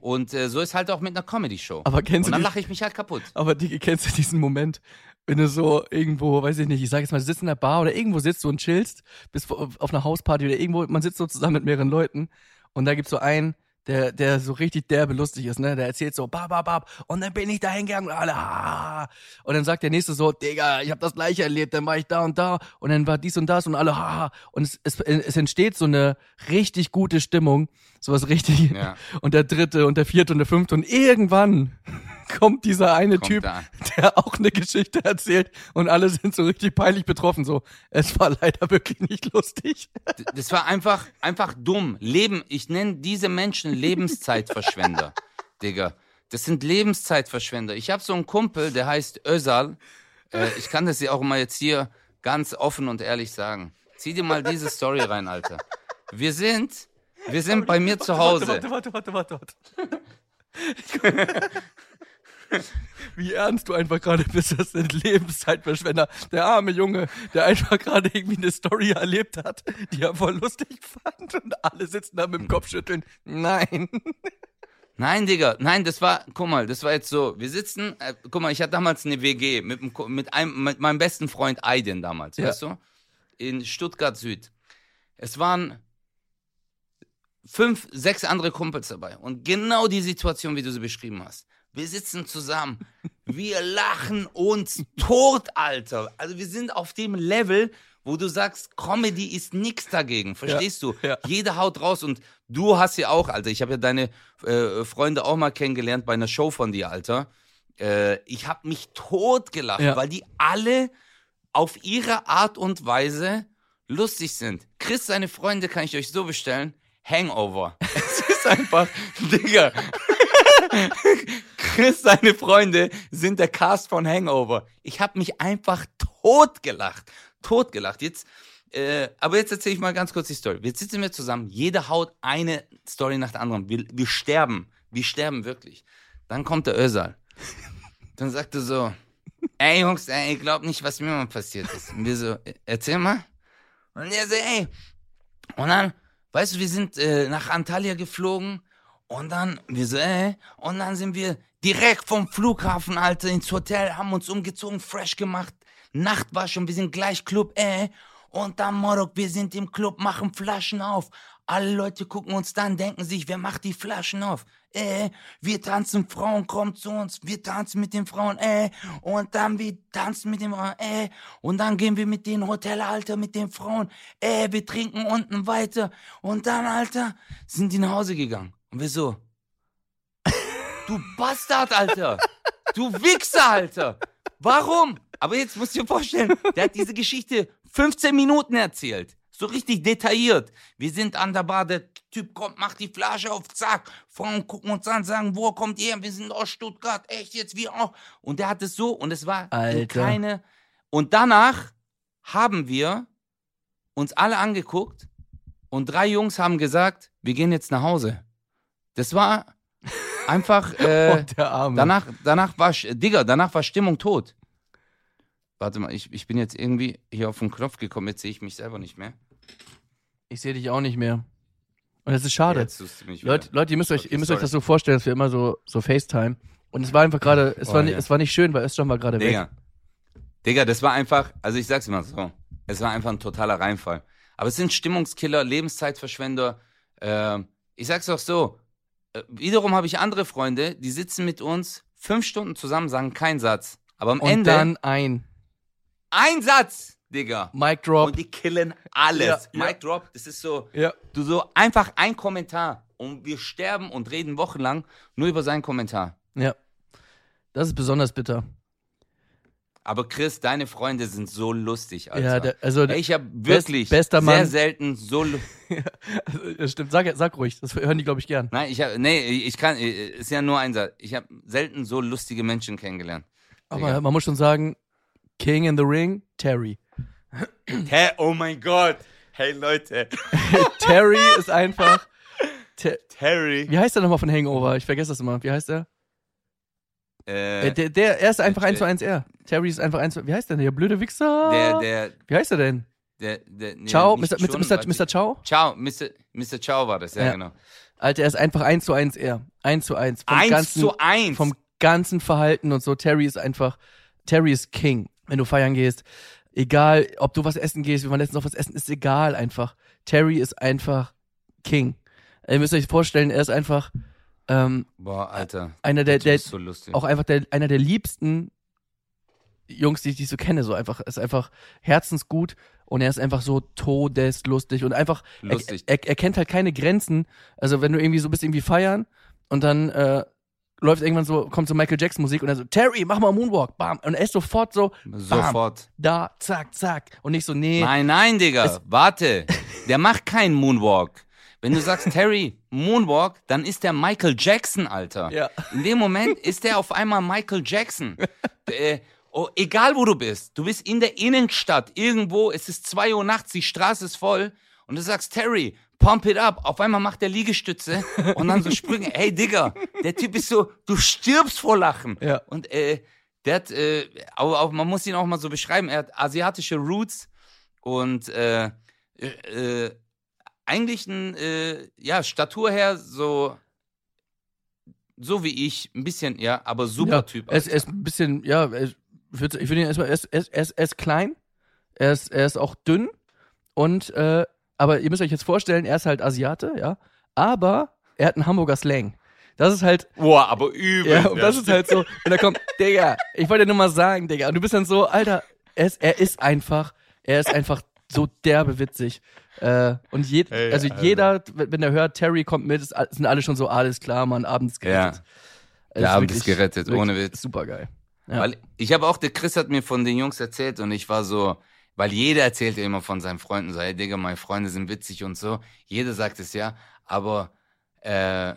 Und äh, so ist halt auch mit einer Comedy-Show. Aber kennst und du dann lache ich mich halt kaputt. Aber Digi, kennst du diesen Moment, wenn du so irgendwo, weiß ich nicht, ich sag jetzt mal, du sitzt in der Bar oder irgendwo sitzt du und chillst, bist auf auf einer Hausparty oder irgendwo, man sitzt so zusammen mit mehreren Leuten und da gibt's so einen, der, der so richtig derbe lustig ist, ne? Der erzählt so, bab, bab, bab, und dann bin ich da hingegangen und alle, ah. Und dann sagt der nächste so, Digga, ich hab das gleiche erlebt, dann war ich da und da und dann war dies und das und alle, ha. Und es, es, es entsteht so eine richtig gute Stimmung, sowas richtig. Ja. Und der dritte und der vierte und der fünfte und irgendwann kommt dieser eine Kommt Typ, da. der auch eine Geschichte erzählt und alle sind so richtig peinlich betroffen. So, es war leider wirklich nicht lustig. Das war einfach, einfach dumm. Leben, ich nenne diese Menschen Lebenszeitverschwender, <laughs> Digga. Das sind Lebenszeitverschwender. Ich habe so einen Kumpel, der heißt Özal. Äh, ich kann das ja auch mal jetzt hier ganz offen und ehrlich sagen. Zieh dir mal diese Story rein, Alter. Wir sind, wir sind bei mir zu Hause. Warte, warte, warte, warte, warte. <laughs> <laughs> Wie ernst du einfach gerade bist, das sind Lebenszeitverschwender. Der arme Junge, der einfach gerade irgendwie eine Story erlebt hat, die er voll lustig fand und alle sitzen da mit dem Kopf schütteln. Nein. Nein, Digga, nein, das war, guck mal, das war jetzt so, wir sitzen, äh, guck mal, ich hatte damals eine WG mit, mit, einem, mit meinem besten Freund Aydin damals, Ja. weißt du, in Stuttgart Süd. Es waren fünf, sechs andere Kumpels dabei und genau die Situation, wie du sie beschrieben hast. Wir sitzen zusammen, wir lachen uns tot, Alter. Also wir sind auf dem Level, wo du sagst, Comedy ist nix dagegen, verstehst du? ja. Jeder haut raus und du hast ja auch, Alter, ich habe ja deine äh, Freunde auch mal kennengelernt bei einer Show von dir, Alter. Äh, ich habe mich totgelacht, Ja. weil die alle auf ihre Art und Weise lustig sind. Chris, seine Freunde kann ich euch so bestellen. Hangover. <laughs> Es ist einfach, Digga. Chris, seine Freunde sind der Cast von Hangover. Ich habe mich einfach totgelacht. Totgelacht. Jetzt, äh, aber jetzt erzähle ich mal ganz kurz die Story. Jetzt sitzen wir zusammen, jeder haut eine Story nach der anderen. Wir, wir sterben. Wir sterben wirklich. Dann kommt der Özal. Dann sagt er so, ey Jungs, ey, ich glaub nicht, was mir mal passiert ist. Und wir so, "Äh, erzähl mal. Und er so, ey. Und dann, weißt du, wir sind äh, nach Antalya geflogen und dann, wir so, ey, und dann sind wir direkt vom Flughafen, Alter, ins Hotel, haben uns umgezogen, fresh gemacht, Nacht war schon, wir sind gleich Club, ey. Und dann, Morok, wir sind im Club, machen Flaschen auf. Alle Leute gucken uns dann, denken sich, wer macht die Flaschen auf? Äh, wir tanzen, Frauen kommen zu uns, wir tanzen mit den Frauen, äh, und dann wir tanzen mit den Frauen, äh, und dann gehen wir mit den Hotel, Alter, mit den Frauen, äh, wir trinken unten weiter, und dann, Alter, sind die nach Hause gegangen. Und wir so, du Bastard, Alter, du Wichser, Alter, warum? Aber jetzt musst du dir vorstellen, der hat diese Geschichte 15 Minuten erzählt. So richtig detailliert. Wir sind an der Bar, der Typ kommt, macht die Flasche auf, zack. Frauen gucken uns an, sagen, wo kommt ihr? Wir sind aus Stuttgart, echt jetzt, wir auch. Und der hat es so, und es war Alter. keine. Und danach haben wir uns alle angeguckt und drei Jungs haben gesagt, wir gehen jetzt nach Hause. Das war einfach, <laughs> äh, oh, der Arme. Danach, danach war, Digga, danach war Stimmung tot. Warte mal, ich, ich bin jetzt irgendwie hier auf den Knopf gekommen, jetzt sehe ich mich selber nicht mehr. ich sehe dich auch nicht mehr. Und das ist schade. Jetzt tust du mich Leute, wieder. Leute, ihr müsst euch, Okay, ihr müsst euch das so vorstellen, dass wir immer so, so FaceTime. Und es war einfach gerade, es, Oh, war, ja. es war nicht schön, weil Özcan war gerade weg. Digga. Digga, das war einfach, also ich sag's immer so, es war einfach ein totaler Reinfall. Aber es sind Stimmungskiller, Lebenszeitverschwender. ähm, ich sag's auch so, äh, wiederum habe ich andere Freunde, die sitzen mit uns fünf Stunden zusammen, sagen keinen Satz. Aber am Und Ende dann ein ein Satz, Digga. Mic Drop. Und die killen alles. Ja, ja. Mic Drop, das ist so, ja. du so einfach ein Kommentar und wir sterben und reden wochenlang nur über seinen Kommentar. Ja. Das ist besonders bitter. Aber Chris, deine Freunde sind so lustig, Alter. Ja, der, also Ey, ich habe wirklich bester sehr Mann. selten so <laughs> das stimmt. Sag, sag ruhig, das hören die, glaube ich, gern. Nein, ich habe nee, ich kann ist ja nur ein Satz. Ich habe selten so lustige Menschen kennengelernt. Aber Digga. man muss schon sagen, King in the Ring, Terry. Hä? Oh mein Gott. Hey Leute. <laughs> Terry ist einfach. Ter Terry. Wie heißt der nochmal von Hangover? Ich vergesse das immer. Wie heißt der? Äh, Äh, der, der, er ist einfach äh, 1 zu 1 er. Terry ist einfach 1 zu Wie heißt der denn? Der blöde Wichser? der der Wie heißt er denn? der der nee, Ciao, Mr. Mr. schon, Mr. Mr. Ciao? Ciao, Mr. Mr. Ciao war das, ja, Ja. genau. Alter, er ist einfach 1 zu 1 er. 1 zu 1. Vom Eins ganzen, zu eins. Vom ganzen Verhalten und so. Terry ist einfach, Terry ist King. Wenn du feiern gehst, egal, ob du was essen gehst, wir waren letztens auf was essen, ist egal einfach. Terry ist einfach King. Ihr müsst euch vorstellen, er ist einfach ähm, Boah, Alter. einer der, der so lustig. auch einfach der, einer der liebsten Jungs, die ich, die ich so kenne, so einfach, ist einfach herzensgut und er ist einfach so todeslustig und einfach, er, Lustig. er, er kennt halt keine Grenzen. Also wenn du irgendwie so bist, irgendwie feiern und dann äh, läuft irgendwann so, kommt so Michael Jackson Musik und er so, Terry, mach mal Moonwalk, bam. Und er ist sofort so, Sofort. da, zack, zack. Und nicht so, nee. Nein, nein, Digga, warte. Der macht keinen Moonwalk. Wenn du sagst, Terry, Moonwalk, dann ist der Michael Jackson, Alter. Ja. In dem Moment ist der auf einmal Michael Jackson. äh, oh, egal wo du bist, du bist in der Innenstadt, irgendwo, es ist zwei Uhr nachts, die Straße ist voll und du sagst, Terry, pump it up. Auf einmal macht der Liegestütze und dann so Sprünge. Hey, Digga, der Typ ist so, du stirbst vor Lachen. Ja. Und äh, der hat, äh, auch, auch, man muss ihn auch mal so beschreiben, er hat asiatische Roots und äh, äh, eigentlich ein, äh, ja, Statur her so, so wie ich, ein bisschen, ja, aber super ja, Typ. Er ist, er ist ein bisschen, ja, ich würde würd ihn erstmal, er ist, er, ist, er, ist, er ist klein, er ist, er ist auch dünn und, äh, aber ihr müsst euch jetzt vorstellen, er ist halt Asiate, ja, aber er hat einen Hamburger Slang. Das ist halt, Boah, aber übel. ja, und das ist halt so, und da kommt, Digga, ich wollte dir nur mal sagen, Digga, und du bist dann so, Alter, er ist, er ist einfach, er ist einfach so derbe witzig. Äh, und je, Hey, also Alter. jeder, wenn er hört, Terry kommt mit, ist, sind alle schon so, alles klar, Mann, abends gerettet. Es Der Abend ist wirklich- gerettet, ohne Witz. Super geil. Ja. Weil ich habe auch, der Chris hat mir von den Jungs erzählt und ich war so, weil jeder erzählt ja immer von seinen Freunden, so, hey Digga, meine Freunde sind witzig und so. Jeder sagt es ja, aber äh,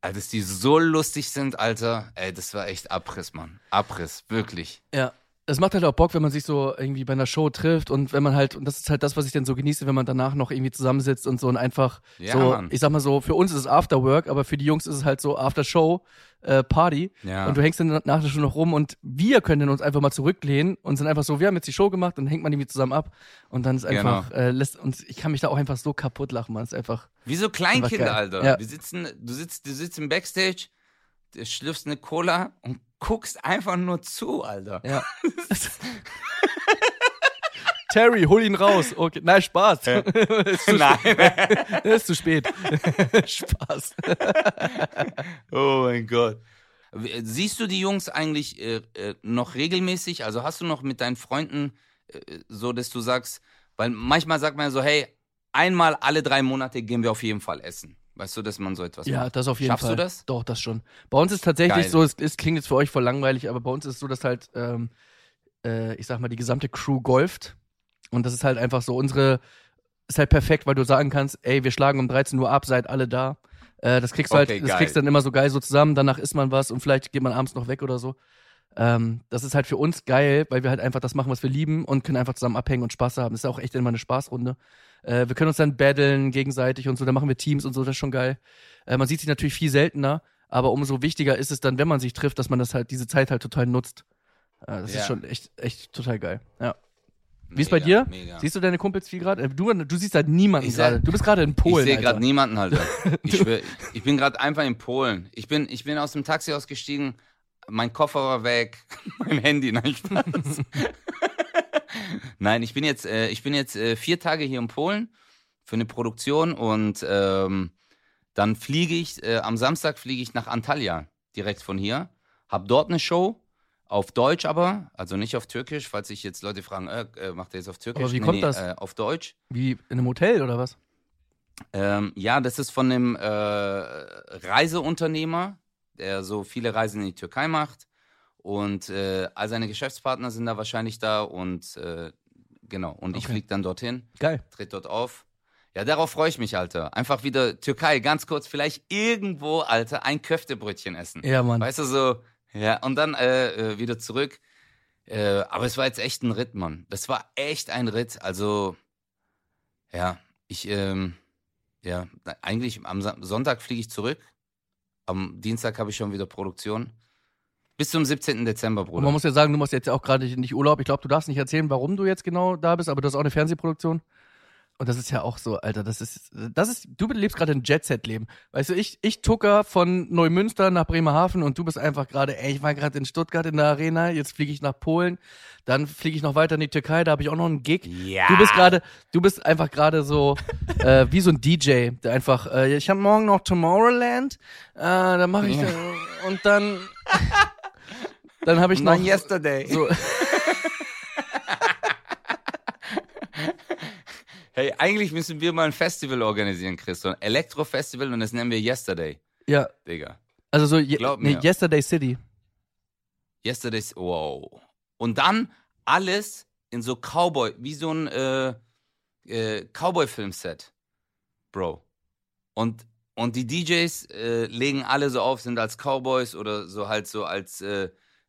dass die so lustig sind, Alter, ey, das war echt Abriss, Mann. Abriss, wirklich. Ja. Es macht halt auch Bock, wenn man sich so irgendwie bei einer Show trifft und wenn man halt, und das ist halt das, was ich dann so genieße, wenn man danach noch irgendwie zusammensitzt und so und einfach Ja, so, Mann. ich sag mal so, für uns ist es Afterwork, aber für die Jungs ist es halt so After-Show, äh, Party. Ja. Und du hängst dann nach der Show noch rum und wir können uns einfach mal zurücklehnen und sind einfach so, wir haben jetzt die Show gemacht und dann hängt man irgendwie zusammen ab und dann ist einfach, Genau. äh, lässt, und ich kann mich da auch einfach so kaputt lachen, man. ist einfach, Wie so Kleinkinder. Alter. Ja. Wir sitzen, du sitzt, du sitzt im Backstage, du schlürfst eine Cola und guckst einfach nur zu, Alter. ja. <laughs> Terry, hol ihn raus. Okay, nein, Spaß. <laughs> zu, Nein. <laughs> ist zu spät. Spaß. Oh mein Gott. Siehst du die Jungs eigentlich äh, äh, noch regelmäßig? Also hast du noch mit deinen Freunden äh, so, dass du sagst, weil manchmal sagt man so, hey, einmal alle drei Monate gehen wir auf jeden Fall essen. Weißt du, dass man so etwas Ja, macht? das auf jeden Schaffst Fall. du das? Doch, das schon. Bei uns ist tatsächlich Geil. so, es, es klingt jetzt für euch voll langweilig, aber bei uns ist es so, dass halt, ähm, äh, ich sag mal, die gesamte Crew golft. Und das ist halt einfach so, unsere, ist halt perfekt, weil du sagen kannst, ey, wir schlagen um 13 Uhr ab, seid alle da. Äh, das kriegst du Okay, halt, das geil. kriegst dann immer so geil so zusammen, danach isst man was und vielleicht geht man abends noch weg oder so. Ähm, das ist halt für uns geil, weil wir halt einfach das machen, was wir lieben und können einfach zusammen abhängen und Spaß haben. Das ist auch echt immer eine Spaßrunde. Äh, wir können uns dann battlen gegenseitig und so, dann machen wir Teams und so, das ist schon geil. Äh, man sieht sich natürlich viel seltener, aber umso wichtiger ist es dann, wenn man sich trifft, dass man das halt, diese Zeit halt total nutzt. Äh, das Ja. ist schon echt, echt total geil. Ja. Wie ist bei Mega, dir? Mega. Siehst du deine Kumpels viel gerade? Du, du siehst halt niemanden gerade. Du bist gerade in Polen. ich sehe gerade niemanden, Alter. <laughs> Ich, schwör, ich bin gerade einfach in Polen. Ich bin, ich bin aus dem Taxi ausgestiegen, mein Koffer war weg, <laughs> mein Handy, nein, Spaß. Nein, ich bin jetzt, äh, ich bin jetzt äh, vier Tage hier in Polen für eine Produktion und ähm, Dann fliege ich, äh, am Samstag fliege ich nach Antalya, direkt von hier. Hab dort eine Show, auf Deutsch aber, also nicht auf Türkisch, falls sich jetzt Leute fragen, äh, äh, macht er jetzt auf Türkisch? Aber wie kommt das? Äh, auf Deutsch. Wie in einem Hotel oder was? Ähm, ja, das ist von einem äh, Reiseunternehmer, der so viele Reisen in die Türkei macht. Und äh, all seine Geschäftspartner sind da wahrscheinlich da und äh, genau. Und ich Okay. fliege dann dorthin, Geil. tritt dort auf. Ja, darauf freue ich mich, Alter. Einfach wieder Türkei, ganz kurz, vielleicht irgendwo, Alter, ein Köftebrötchen essen. Ja, Mann. Weißt du, so, ja, und dann äh, äh, wieder zurück. Äh, aber es war jetzt echt ein Ritt, Mann. Das war echt ein Ritt. Also, ja, ich, ähm, ja, eigentlich am Sonntag fliege ich zurück. Am Dienstag habe ich schon wieder Produktion. Bis zum 17. Dezember, Und man Bruder. muss ja sagen, du machst jetzt auch gerade nicht Urlaub. Ich glaube, du darfst nicht erzählen, warum du jetzt genau da bist, aber du hast auch eine Fernsehproduktion. Und das ist ja auch so, Alter, das ist, das ist, du lebst gerade ein Jet-Set-Leben. Weißt du, ich, ich tucker von Neumünster nach Bremerhaven und du bist einfach gerade, ey, ich war gerade in Stuttgart in der Arena, jetzt fliege ich nach Polen, dann fliege ich noch weiter in die Türkei, da habe ich auch noch einen Gig. Ja. Du bist gerade, du bist einfach gerade so <laughs> äh, wie so ein DJ, der einfach, äh, ich habe morgen noch Tomorrowland, äh, da mache ich Ja. und dann, <laughs> dann habe ich noch Not yesterday. so, <laughs> Hey, eigentlich müssen wir mal ein Festival organisieren, Chris. So ein Elektro-Festival und das nennen wir Yesterday, ja, Digga. also so je, nee. Yesterday City. Yesterday's, wow. Und dann alles in so Cowboy, wie so ein äh, äh, Cowboy-Filmset, Bro. Und, und die DJs äh, legen alle so auf, sind als Cowboys oder so halt so als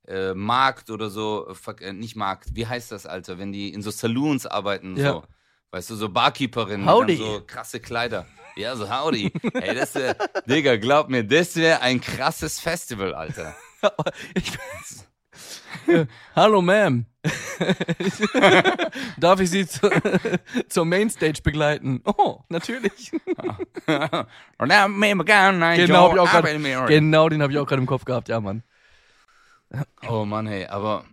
äh, Markt oder so, äh, äh, nicht Markt, wie heißt das, Alter, wenn die in so Saloons arbeiten, Ja. so. Weißt du, so Barkeeperinnen, Howdy. so krasse Kleider. Ja, so howdy. Ey, das wär, <laughs> Digga, glaub mir, das wäre ein krasses Festival, Alter. <laughs> Ich, <laughs> Hallo, Ma'am. Darf ich Sie zu, zur Mainstage begleiten? Oh, natürlich. Gerne ein Genau, hab ich auch grad, genau den habe ich auch gerade im Kopf gehabt, ja, Mann. Oh Mann, hey, aber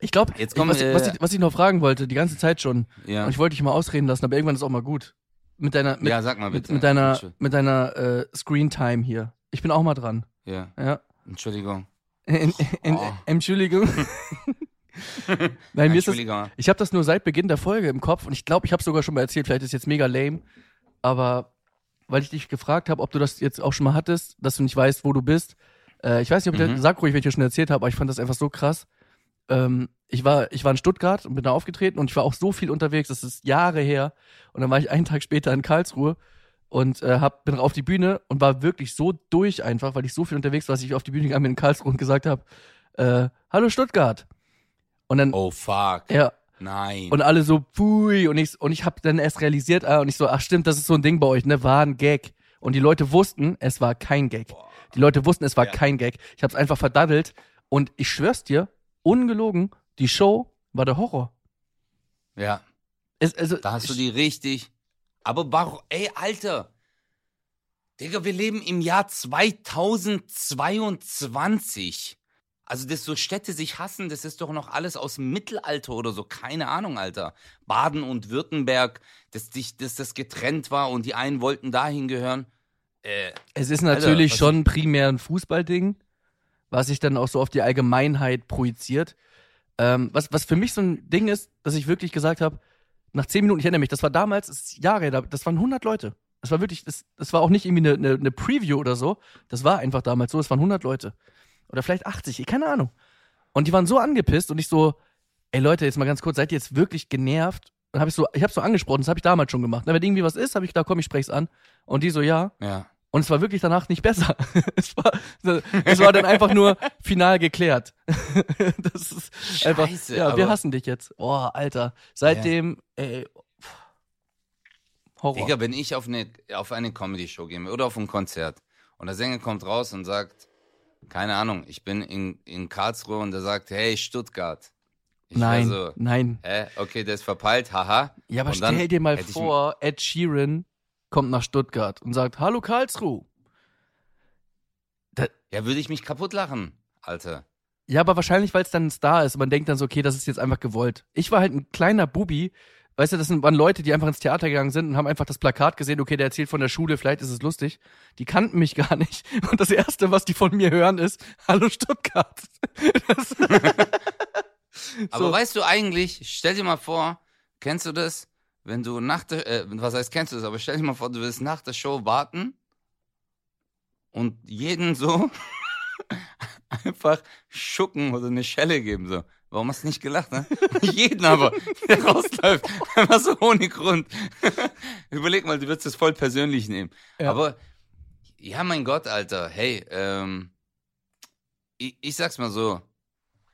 Ich glaube, Jetzt kommen, was, was, äh, ich, was ich noch fragen wollte, die ganze Zeit schon, ja. und ich wollte dich mal ausreden lassen, aber irgendwann ist auch mal gut. Mit deiner, mit, ja, sag mal bitte. mit deiner, mit deiner äh, Screen Time hier. Ich bin auch mal dran. Ja, Ja. Entschuldigung. In, in, Oh. Entschuldigung. <laughs> Nein, mir ist das. Ich habe das nur seit Beginn der Folge im Kopf und ich glaube, ich habe sogar schon mal erzählt, vielleicht ist jetzt mega lame, aber weil ich dich gefragt habe, ob du das jetzt auch schon mal hattest, dass du nicht weißt, wo du bist. Äh, ich weiß nicht, ob ich Mhm. das, sag ruhig, dir schon erzählt habe, aber ich fand das einfach so krass. Ähm, ich war, ich war in Stuttgart und bin da aufgetreten und ich war auch so viel unterwegs, das ist Jahre her. Und dann war ich einen Tag später in Karlsruhe und äh, hab, bin auf die Bühne und war wirklich so durch einfach, weil ich so viel unterwegs war, dass ich auf die Bühne gegangen bin in Karlsruhe und gesagt habe, äh, hallo Stuttgart. Und dann, Oh fuck. ja, Nein. und alle so, pui, und ich, und ich habe dann erst realisiert, ah, und ich so, ach stimmt, das ist so ein Ding bei euch, ne, war ein Gag. Und die Leute wussten, es war kein Gag. Die Leute wussten, es war Ja. kein Gag. Ich habe es einfach verdaddelt. Und ich schwör's dir, ungelogen, die Show war der Horror. ja, Es, also, da hast du die richtig. Aber warum, ey, Alter. Digga, wir leben im Jahr 2022. Also, dass so Städte sich hassen, das ist doch noch alles aus dem Mittelalter oder so. Keine Ahnung, Alter. Baden und Württemberg, dass, dich, dass das getrennt war und die einen wollten dahin gehören. Äh, Es ist natürlich was schon primär ein Fußballding, was sich dann auch so auf die Allgemeinheit projiziert. Ähm, was, was für mich so ein Ding ist, dass ich wirklich gesagt habe, nach zehn Minuten, ich erinnere mich, das war damals, das ist Jahre, das waren 100 Leute. Das war wirklich, das, das war auch nicht irgendwie eine, eine, eine Preview oder so. Das war einfach damals so, es waren 100 Leute. Oder vielleicht 80, keine Ahnung. Und die waren so angepisst und ich so, ey Leute, jetzt mal ganz kurz, seid ihr jetzt wirklich genervt? Dann habe ich so, ich habe so angesprochen, das habe ich damals schon gemacht. Na, wenn irgendwie was ist, habe ich da, komm, ich spreche es an. Und die so, ja. ja. Und es war wirklich danach nicht besser. <laughs> es, war, es war dann einfach nur final geklärt. <laughs> das ist einfach, Scheiße, ja, wir hassen dich jetzt. Oh, Alter. Seitdem, ey, pff, Horror. Digga, wenn ich auf eine, auf eine Comedy-Show gehe oder auf ein Konzert und der Sänger kommt raus und sagt, keine Ahnung, ich bin in, in Karlsruhe und der sagt, hey, Stuttgart. Ich nein, So, nein. hä, okay, der ist verpeilt, haha. Ja, aber Und stell dir mal vor, Ed Sheeran kommt nach Stuttgart und sagt, hallo Karlsruhe. Ja, würde ich mich kaputt lachen, Alter. Ja, aber wahrscheinlich, weil es dann ein Star ist und man denkt dann so, okay, das ist jetzt einfach gewollt. Ich war halt ein kleiner Bubi, Weißt du, das sind, waren Leute, die einfach ins Theater gegangen sind und haben einfach das Plakat gesehen, okay, der erzählt von der Schule, vielleicht ist es lustig. Die kannten mich <laughs> gar nicht. Und das Erste, was die von mir hören, ist, Hallo Stuttgart. <laughs> Aber So. weißt du eigentlich, stell dir mal vor, kennst du das, wenn du nach der, äh, was heißt kennst du das, aber stell dir mal vor, du willst nach der Show warten und jeden so <laughs> einfach schucken oder eine Schelle geben, so. Warum hast du nicht gelacht, ne? <laughs> jeden aber, der rausläuft, <laughs> einfach so ohne Grund. Überleg mal, du würdest es voll persönlich nehmen. Ja. Aber, ja, mein Gott, Alter, hey, ähm, ich, ich sag's mal so,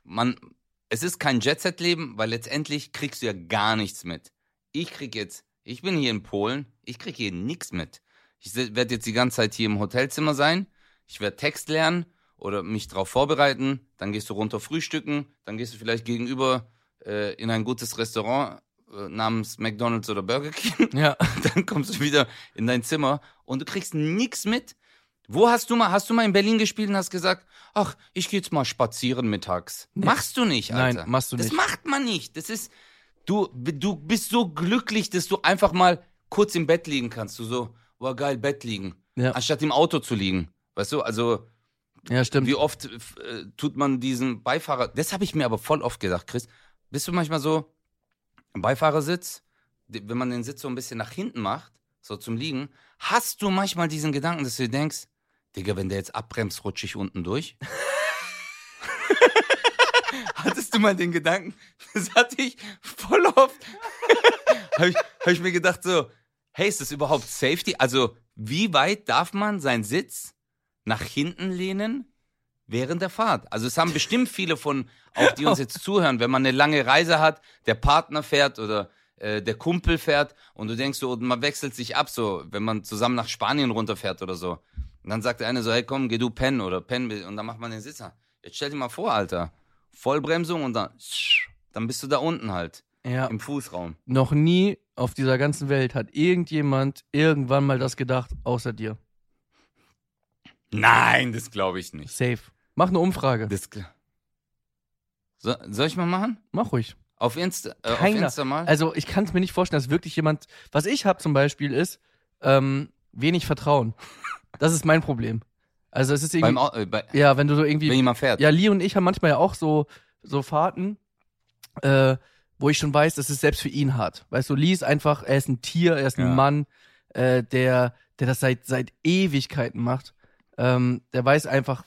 man, es ist kein Jet-Set-Leben, weil letztendlich kriegst du ja gar nichts mit. Ich krieg jetzt, ich bin hier in Polen, ich krieg hier nichts mit. Ich werde jetzt die ganze Zeit hier im Hotelzimmer sein, ich werde Text lernen oder mich darauf vorbereiten, dann gehst du runter frühstücken, dann gehst du vielleicht gegenüber äh, in ein gutes Restaurant äh, namens McDonald's oder Burger King, <laughs> ja. <laughs> dann kommst du wieder in dein Zimmer und du kriegst nichts mit. Wo hast du mal, hast du mal in Berlin gespielt und hast gesagt, ach, ich gehe jetzt mal spazieren mittags. Machst du nicht, Nein, Alter. machst du das nicht. macht man nicht. Das ist, du, du bist so glücklich, dass du einfach mal kurz im Bett liegen kannst. Du so, boah, geil, Bett liegen. Ja. Anstatt im Auto zu liegen. Weißt du, also, Ja, stimmt. wie oft äh, tut man diesen Beifahrer, das habe ich mir aber voll oft gedacht, Chris. Bist du manchmal so im Beifahrersitz, wenn man den Sitz so ein bisschen nach hinten macht, so zum Liegen, hast du manchmal diesen Gedanken, dass du dir denkst, Digga, wenn der jetzt abbremst, rutsche ich unten durch? <laughs> Hattest du mal den Gedanken? Das hatte ich voll oft. <laughs> Habe ich, hab ich mir gedacht so, hey, ist das überhaupt Safety? Also, wie weit darf man seinen Sitz nach hinten lehnen während der Fahrt? Also, es haben bestimmt viele von, auch die uns jetzt zuhören, wenn man eine lange Reise hat, der Partner fährt oder äh, der Kumpel fährt und du denkst so, man wechselt sich ab, so, wenn man zusammen nach Spanien runterfährt oder so. Und dann sagt der eine so, hey, komm, geh du pennen oder pennen und dann macht man den Sitzer. Jetzt stell dir mal vor, Alter. Vollbremsung und dann, dann bist du da unten halt, ja. im Fußraum. Noch nie auf dieser ganzen Welt hat irgendjemand irgendwann mal das gedacht, außer dir. Nein, das glaube ich nicht. Safe. Mach eine Umfrage. Das, so, soll ich mal machen? Mach ruhig. Auf Insta, äh, auf. Insta mal? Also ich kann es mir nicht vorstellen, dass wirklich jemand. Was ich habe zum Beispiel ist ähm, wenig Vertrauen. Das ist mein Problem. Also es ist irgendwie. Beim, äh, bei, ja, wenn du so irgendwie. wenn jemand fährt. Ja, Lee und ich haben manchmal ja auch so, so Fahrten, äh, wo ich schon weiß, das ist selbst für ihn hart. Weißt du, Lee ist einfach, er ist ein Tier, er ist ein Ja. Mann, äh, der, der das seit, seit Ewigkeiten macht. Ähm, der weiß einfach,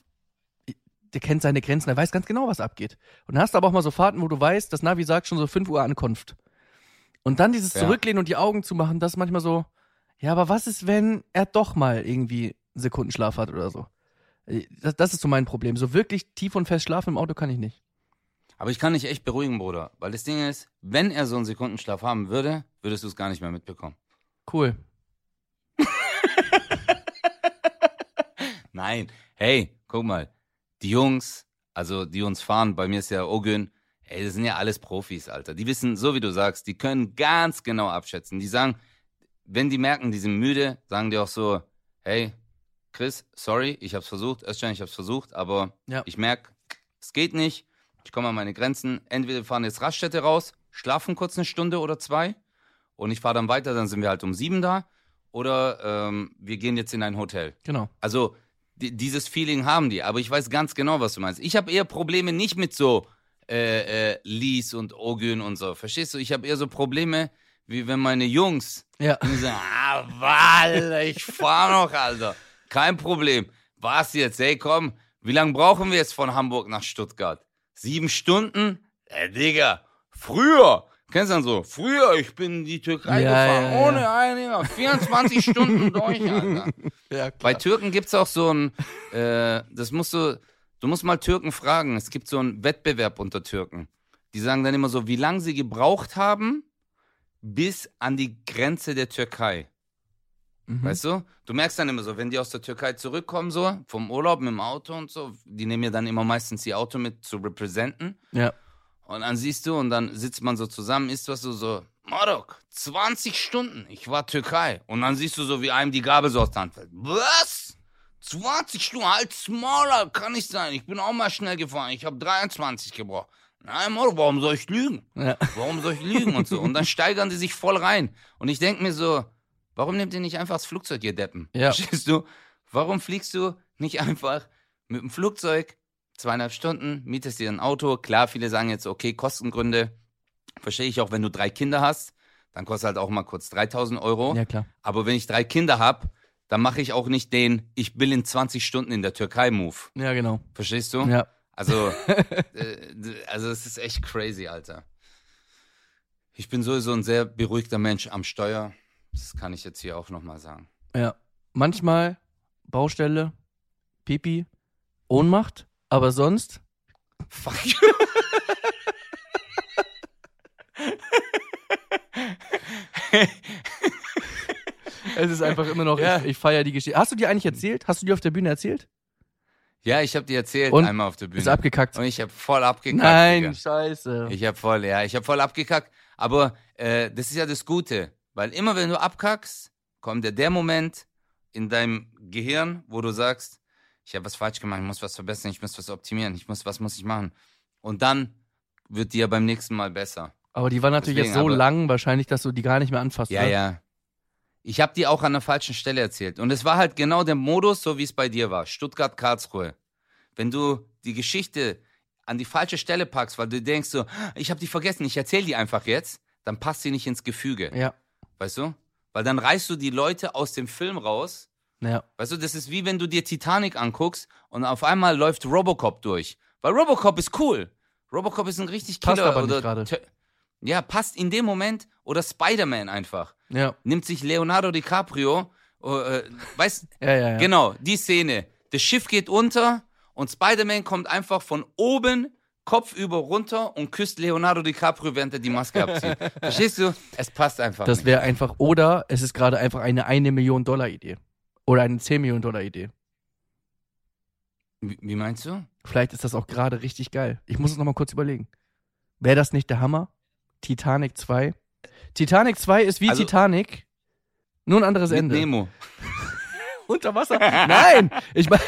der kennt seine Grenzen, der weiß ganz genau, was abgeht. Und dann hast du aber auch mal so Fahrten, wo du weißt, das Navi sagt schon so 5 Uhr Ankunft. Und dann dieses Ja. Zurücklehnen und die Augen zu machen, das ist manchmal so, ja, aber was ist, wenn er doch mal irgendwie einen Sekundenschlaf hat oder so? Äh, Das, das ist so mein Problem. So wirklich tief und fest schlafen im Auto kann ich nicht. Aber ich kann dich echt beruhigen, Bruder. Weil das Ding ist, wenn er so einen Sekundenschlaf haben würde, würdest du es gar nicht mehr mitbekommen. Cool. <laughs> Nein. Hey, guck mal. Die Jungs, also die uns fahren, bei mir ist ja Ogün, ey, das sind ja alles Profis, Alter. Die wissen, so wie du sagst, die können ganz genau abschätzen. Die sagen, wenn die merken, die sind müde, sagen die auch so, hey, Chris, sorry, ich hab's versucht, Özcan, ich hab's versucht, aber Ja. ich merk, es geht nicht. Ich komme an meine Grenzen. Entweder wir fahren jetzt Raststätte raus, schlafen kurz eine Stunde oder zwei und ich fahre dann weiter, dann sind wir halt um sieben da. Oder ähm, wir gehen jetzt in ein Hotel. Genau. Also di- dieses Feeling haben die, aber ich weiß ganz genau, was du meinst. Ich habe eher Probleme nicht mit so äh, äh, Lies und Ogün und so. Verstehst du? Ich habe eher so Probleme, wie wenn meine Jungs Ja. sagen, ah, Wal, ich fahr noch, Alter. Kein Problem. Was jetzt? Hey, komm, wie lange brauchen wir jetzt von Hamburg nach Stuttgart? Sieben Stunden? Äh, Digga, früher. Kennst du dann so? Früher, ich bin in die Türkei Ja, gefahren, ja, ja. ohne einen, 24 <laughs> Stunden durch, Alter. Bei Türken gibt's auch so ein, äh, das musst du, du musst mal Türken fragen. Es gibt so einen Wettbewerb unter Türken. Die sagen dann immer so, wie lange sie gebraucht haben bis an die Grenze der Türkei. Mhm. Weißt du? Du merkst dann immer so, wenn die aus der Türkei zurückkommen, so vom Urlaub mit dem Auto und so, die nehmen ja dann immer meistens ihr Auto mit zu representen. Ja. Und dann siehst du, und dann sitzt man so zusammen, isst was du so, Marok, 20 Stunden, ich war Türkei. Und dann siehst du so, wie einem die Gabel so aus der Hand fällt. Was? 20 Stunden, halt smaller, kann nicht sein. Ich bin auch mal schnell gefahren, ich habe 23 gebraucht. Nein, Moro, warum soll ich lügen? Ja. Warum soll ich lügen und so? Und dann steigern die sich voll rein. Und ich denke mir so, warum nehmt ihr nicht einfach das Flugzeug, ihr Deppen? Ja. Verstehst du? Warum fliegst du nicht einfach mit dem Flugzeug zweieinhalb Stunden, mietest dir ein Auto? Klar, viele sagen jetzt, okay, Kostengründe. Verstehe ich auch, wenn du drei Kinder hast, dann kostet halt auch mal kurz 3000 Euro. Ja, klar. Aber wenn ich drei Kinder habe, dann mache ich auch nicht den, ich will in 20 Stunden in der Türkei-Move. Ja, genau. Verstehst du? Ja. Also, <laughs> äh, also es ist echt crazy, Alter. Ich bin sowieso ein sehr beruhigter Mensch am Steuer. Das kann ich jetzt hier auch nochmal sagen. Ja. Manchmal Baustelle, Pipi, Ohnmacht, aber sonst Fuck. Es ist einfach immer noch, Ja. ich, ich feiere die Geschichte. Hast du dir eigentlich erzählt? Hast du dir auf der Bühne erzählt? Ja, ich habe dir erzählt Und? einmal auf der Bühne. Ist abgekackt. Und ich habe voll abgekackt. Nein, Digga. scheiße. Ich habe voll, ja, ich habe voll abgekackt. Aber äh, das ist ja das Gute, weil immer wenn du abkackst, kommt ja der Moment in deinem Gehirn, wo du sagst, ich habe was falsch gemacht, ich muss was verbessern, ich muss was optimieren, ich muss, was muss ich machen? Und dann wird dir beim nächsten Mal besser. aber die war natürlich Deswegen, jetzt so aber- lang, wahrscheinlich, dass du die gar nicht mehr anfasst. Ja, ne? ja. Ich habe die auch an der falschen Stelle erzählt. Und es war halt genau der Modus, so wie es bei dir war. Stuttgart-Karlsruhe. Wenn du die Geschichte an die falsche Stelle packst, weil du denkst so, ich habe die vergessen, ich erzähle die einfach jetzt, dann passt sie nicht ins Gefüge. Ja. Weißt du? Weil dann reißt du die Leute aus dem Film raus. Ja. Weißt du, das ist wie wenn du dir Titanic anguckst und auf einmal läuft Robocop durch. Weil Robocop ist cool. Robocop ist ein richtig Passt Killer. aber nicht gerade. Ja, passt in dem Moment. Oder Spider-Man einfach Ja. nimmt sich Leonardo DiCaprio, äh, weißt, <laughs> Ja, ja, ja. genau, die Szene. Das Schiff geht unter und Spider-Man kommt einfach von oben kopfüber runter und küsst Leonardo DiCaprio, während er die Maske abzieht. <laughs> Verstehst du? Es passt einfach Das wäre einfach, oder es ist gerade einfach eine eine Million Dollar Idee. Oder eine 10 Millionen Dollar Idee. Wie, wie meinst du? Vielleicht ist das auch gerade richtig geil. Ich muss es nochmal kurz überlegen. Wäre das nicht der Hammer? Titanic 2. Titanic 2 ist wie Also- Titanic, nur ein anderes Ende. Nemo. <laughs> Unter Wasser? Nein! Ich meine.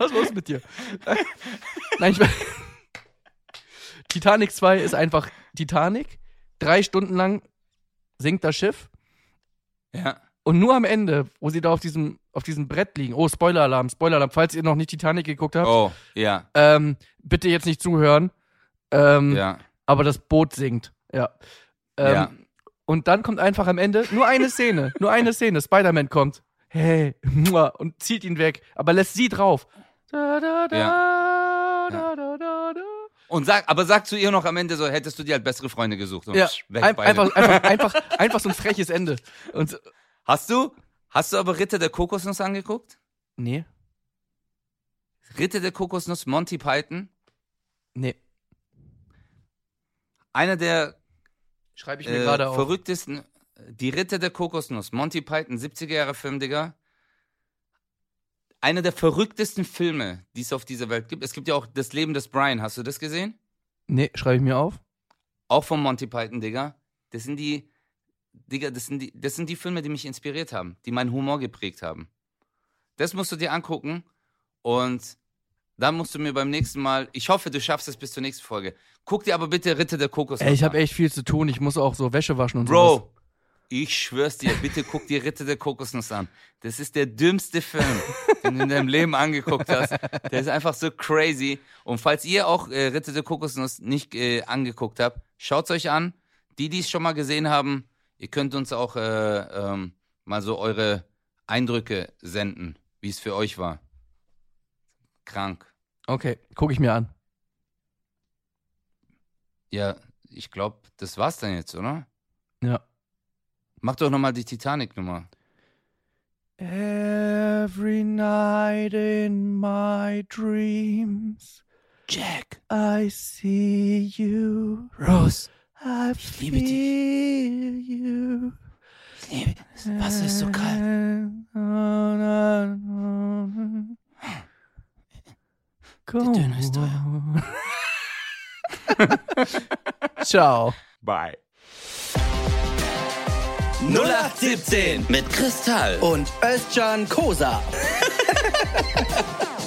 Was ist los mit dir? Nein, ich mein, Titanic 2 ist einfach Titanic. Drei Stunden lang sinkt das Schiff. Ja. Und nur am Ende, wo sie da auf diesem, auf diesem Brett liegen. Oh, Spoiler-Alarm, Spoiler-Alarm. Falls ihr noch nicht Titanic geguckt habt, Oh, ja, ähm, bitte jetzt nicht zuhören. Ähm, ja. Aber das Boot sinkt. Ja. Ähm, Ja. Und dann kommt einfach am Ende nur eine Szene. nur eine Szene. Spider-Man kommt. Hey. Und zieht ihn weg. Aber lässt sie drauf. Da, da, da, Ja. da, da, da, da. Und sag, aber sag zu ihr noch am Ende so, hättest du dir halt bessere Freunde gesucht. Und Ja, psch, weg ein, einfach, einfach, <laughs> einfach, einfach so ein freches Ende. Und Hast du, hast du aber Ritter der Kokosnuss angeguckt? nee, Ritter der Kokosnuss, Monty Python? nee, Einer der schreibe ich mir äh, gerade auf. verrücktesten, die Ritter der Kokosnuss, Monty Python, 70er Jahre Film, Digga. Einer der verrücktesten Filme, die es auf dieser Welt gibt. Es gibt ja auch Das Leben des Brian, hast du das gesehen? Nee, schreibe ich mir auf. Auch von Monty Python, Digga. Das sind die, Digga, das sind die, das sind die Filme, die mich inspiriert haben, die meinen Humor geprägt haben. Das musst du dir angucken und dann musst du mir beim nächsten Mal, ich hoffe, du schaffst es bis zur nächsten Folge. Guck dir aber bitte Ritter der Kokosnuss Ey, ich habe echt viel zu tun. Ich muss auch so Wäsche waschen und sowas. Bro, ich schwör's dir, bitte guck dir Ritter der Kokosnuss an. Das ist der dümmste Film, den du in deinem Leben angeguckt hast. Der ist einfach so crazy. Und falls ihr auch äh, Ritter der Kokosnuss nicht äh, angeguckt habt, schaut's euch an. Die, die es schon mal gesehen haben, ihr könnt uns auch äh, ähm, mal so eure Eindrücke senden, wie es für euch war. Krank. Okay, gucke ich mir an. Ja, ich glaube, das war's dann jetzt, oder? Ja. Mach doch nochmal die Titanic-Nummer. Every night in my dreams, Jack, I see you. Rose. I liebe dich. feel you. Ich liebe, das Wasser ist so kalt. Der Döner ist <laughs> Ciao. Bye. 0817 Mit Kristall. und Özcan Kosa. <laughs>